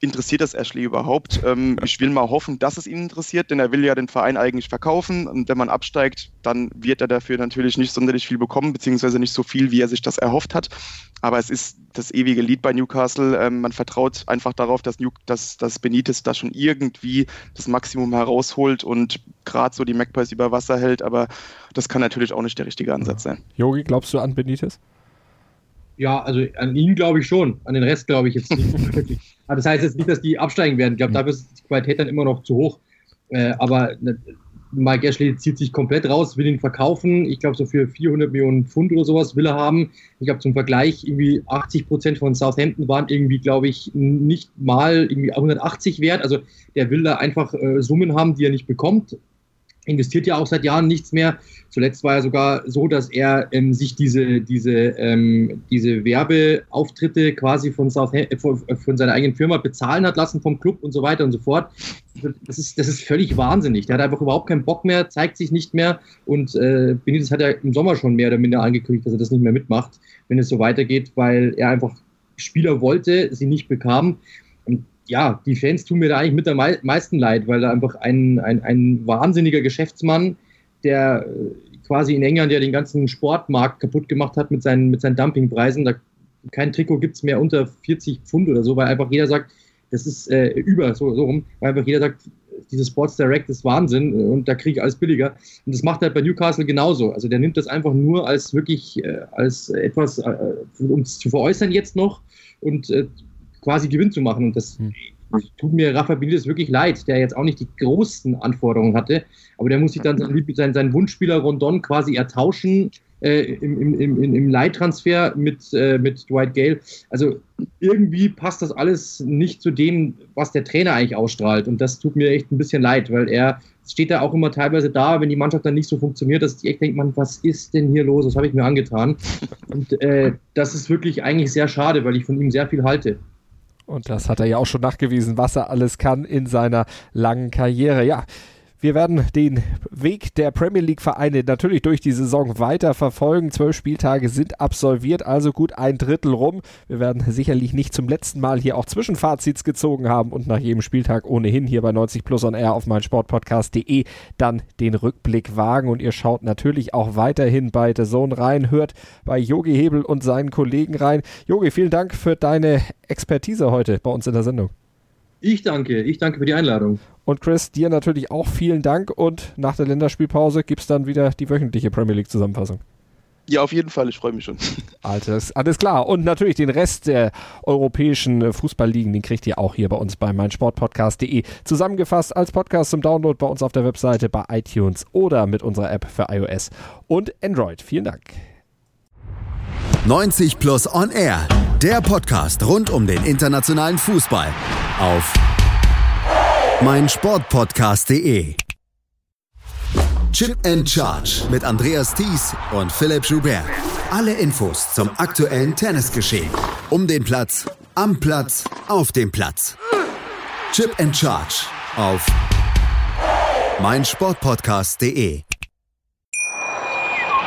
interessiert das Ashley überhaupt? Ähm, ich will mal hoffen, dass es ihn interessiert, denn er will ja den Verein eigentlich verkaufen. Und wenn man absteigt, dann wird er dafür natürlich nicht sonderlich viel bekommen, beziehungsweise nicht so viel, wie er sich das erhofft hat. Aber es ist das ewige Lied bei Newcastle. Ähm, man vertraut einfach darauf, dass, New dass, dass Benitez da schon irgendwie das Maximum herausholt und gerade so die Magpies über Wasser hält. Aber das kann natürlich auch nicht der richtige Ansatz sein. Yogi, glaubst du an Benitez? Ja, also an ihn glaube ich schon. An den Rest glaube ich jetzt nicht wirklich. Das heißt jetzt nicht, dass die absteigen werden. Ich glaube, dafür ist die Qualität dann immer noch zu hoch. Äh, aber ne, Mike Ashley zieht sich komplett raus, will ihn verkaufen. Ich glaube, so für 400 Millionen Pfund oder sowas will er haben. Ich glaube, zum Vergleich, irgendwie 80 Prozent von Southampton waren irgendwie, glaube ich, nicht mal irgendwie 180 wert. Also der will da einfach äh, Summen haben, die er nicht bekommt investiert ja auch seit Jahren nichts mehr. Zuletzt war er sogar so, dass er ähm, sich diese, diese, ähm, diese Werbeauftritte quasi von, South, äh, von, von, seiner eigenen Firma bezahlen hat lassen, vom Club und so weiter und so fort. Das ist, das ist völlig wahnsinnig. Der hat einfach überhaupt keinen Bock mehr, zeigt sich nicht mehr. Und äh, Benitez hat ja im Sommer schon mehr oder minder angekündigt, dass er das nicht mehr mitmacht, wenn es so weitergeht, weil er einfach Spieler wollte, sie nicht bekam. Und ja, die Fans tun mir da eigentlich mit am meisten leid, weil da einfach ein, ein, ein wahnsinniger Geschäftsmann, der äh, quasi in England ja den ganzen Sportmarkt kaputt gemacht hat mit seinen, mit seinen Dumpingpreisen. Da, kein Trikot gibt es mehr unter 40 Pfund oder so, weil einfach jeder sagt, das ist äh, über, so, so rum, weil einfach jeder sagt, dieses Sports Direct ist Wahnsinn und da kriege ich alles billiger. Und das macht halt bei Newcastle genauso. Also der nimmt das einfach nur als wirklich, äh, als etwas, äh, um es zu veräußern jetzt noch und äh, quasi Gewinn zu machen. Und das hm. tut mir Rafa Benitez wirklich leid, der jetzt auch nicht die großen Anforderungen hatte. Aber der muss sich dann seinen, seinen, seinen Wunschspieler Rondon quasi ertauschen äh, im, im, im, im Leittransfer mit, äh, mit Dwight Gale. Also irgendwie passt das alles nicht zu dem, was der Trainer eigentlich ausstrahlt. Und das tut mir echt ein bisschen leid, weil er steht da auch immer teilweise da, wenn die Mannschaft dann nicht so funktioniert, dass ich echt denke, man, was ist denn hier los? Was habe ich mir angetan? Und äh, das ist wirklich eigentlich sehr schade, weil ich von ihm sehr viel halte. Und das hat er ja auch schon nachgewiesen, was er alles kann in seiner langen Karriere. Ja, wir werden den Weg der Premier League Vereine natürlich durch die Saison weiter verfolgen. Zwölf Spieltage sind absolviert, also gut ein Drittel rum. Wir werden sicherlich nicht zum letzten Mal hier auch Zwischenfazits gezogen haben und nach jedem Spieltag ohnehin hier bei 90 Plus on Air auf meinsportpodcast.de dann den Rückblick wagen. Und ihr schaut natürlich auch weiterhin bei The Zone rein, hört bei Yogi Hebel und seinen Kollegen rein. Yogi, vielen Dank für deine Expertise heute bei uns in der Sendung. Ich danke, ich danke für die Einladung. Und Chris, dir natürlich auch vielen Dank und nach der Länderspielpause gibt es dann wieder die wöchentliche Premier League Zusammenfassung. Ja, auf jeden Fall, ich freue mich schon. Alles, alles klar. Und natürlich den Rest der europäischen Fußballligen, den kriegt ihr auch hier bei uns bei meinsportpodcast.de zusammengefasst als Podcast zum Download bei uns auf der Webseite, bei iTunes oder mit unserer App für iOS und Android. Vielen Dank. 90 Plus On Air, der Podcast rund um den internationalen Fußball auf meinsportpodcast.de. Chip and Charge mit Andreas Thies und Philipp Joubert. Alle Infos zum aktuellen Tennisgeschehen. Um den Platz, am Platz, auf dem Platz. Chip and Charge auf meinsportpodcast.de.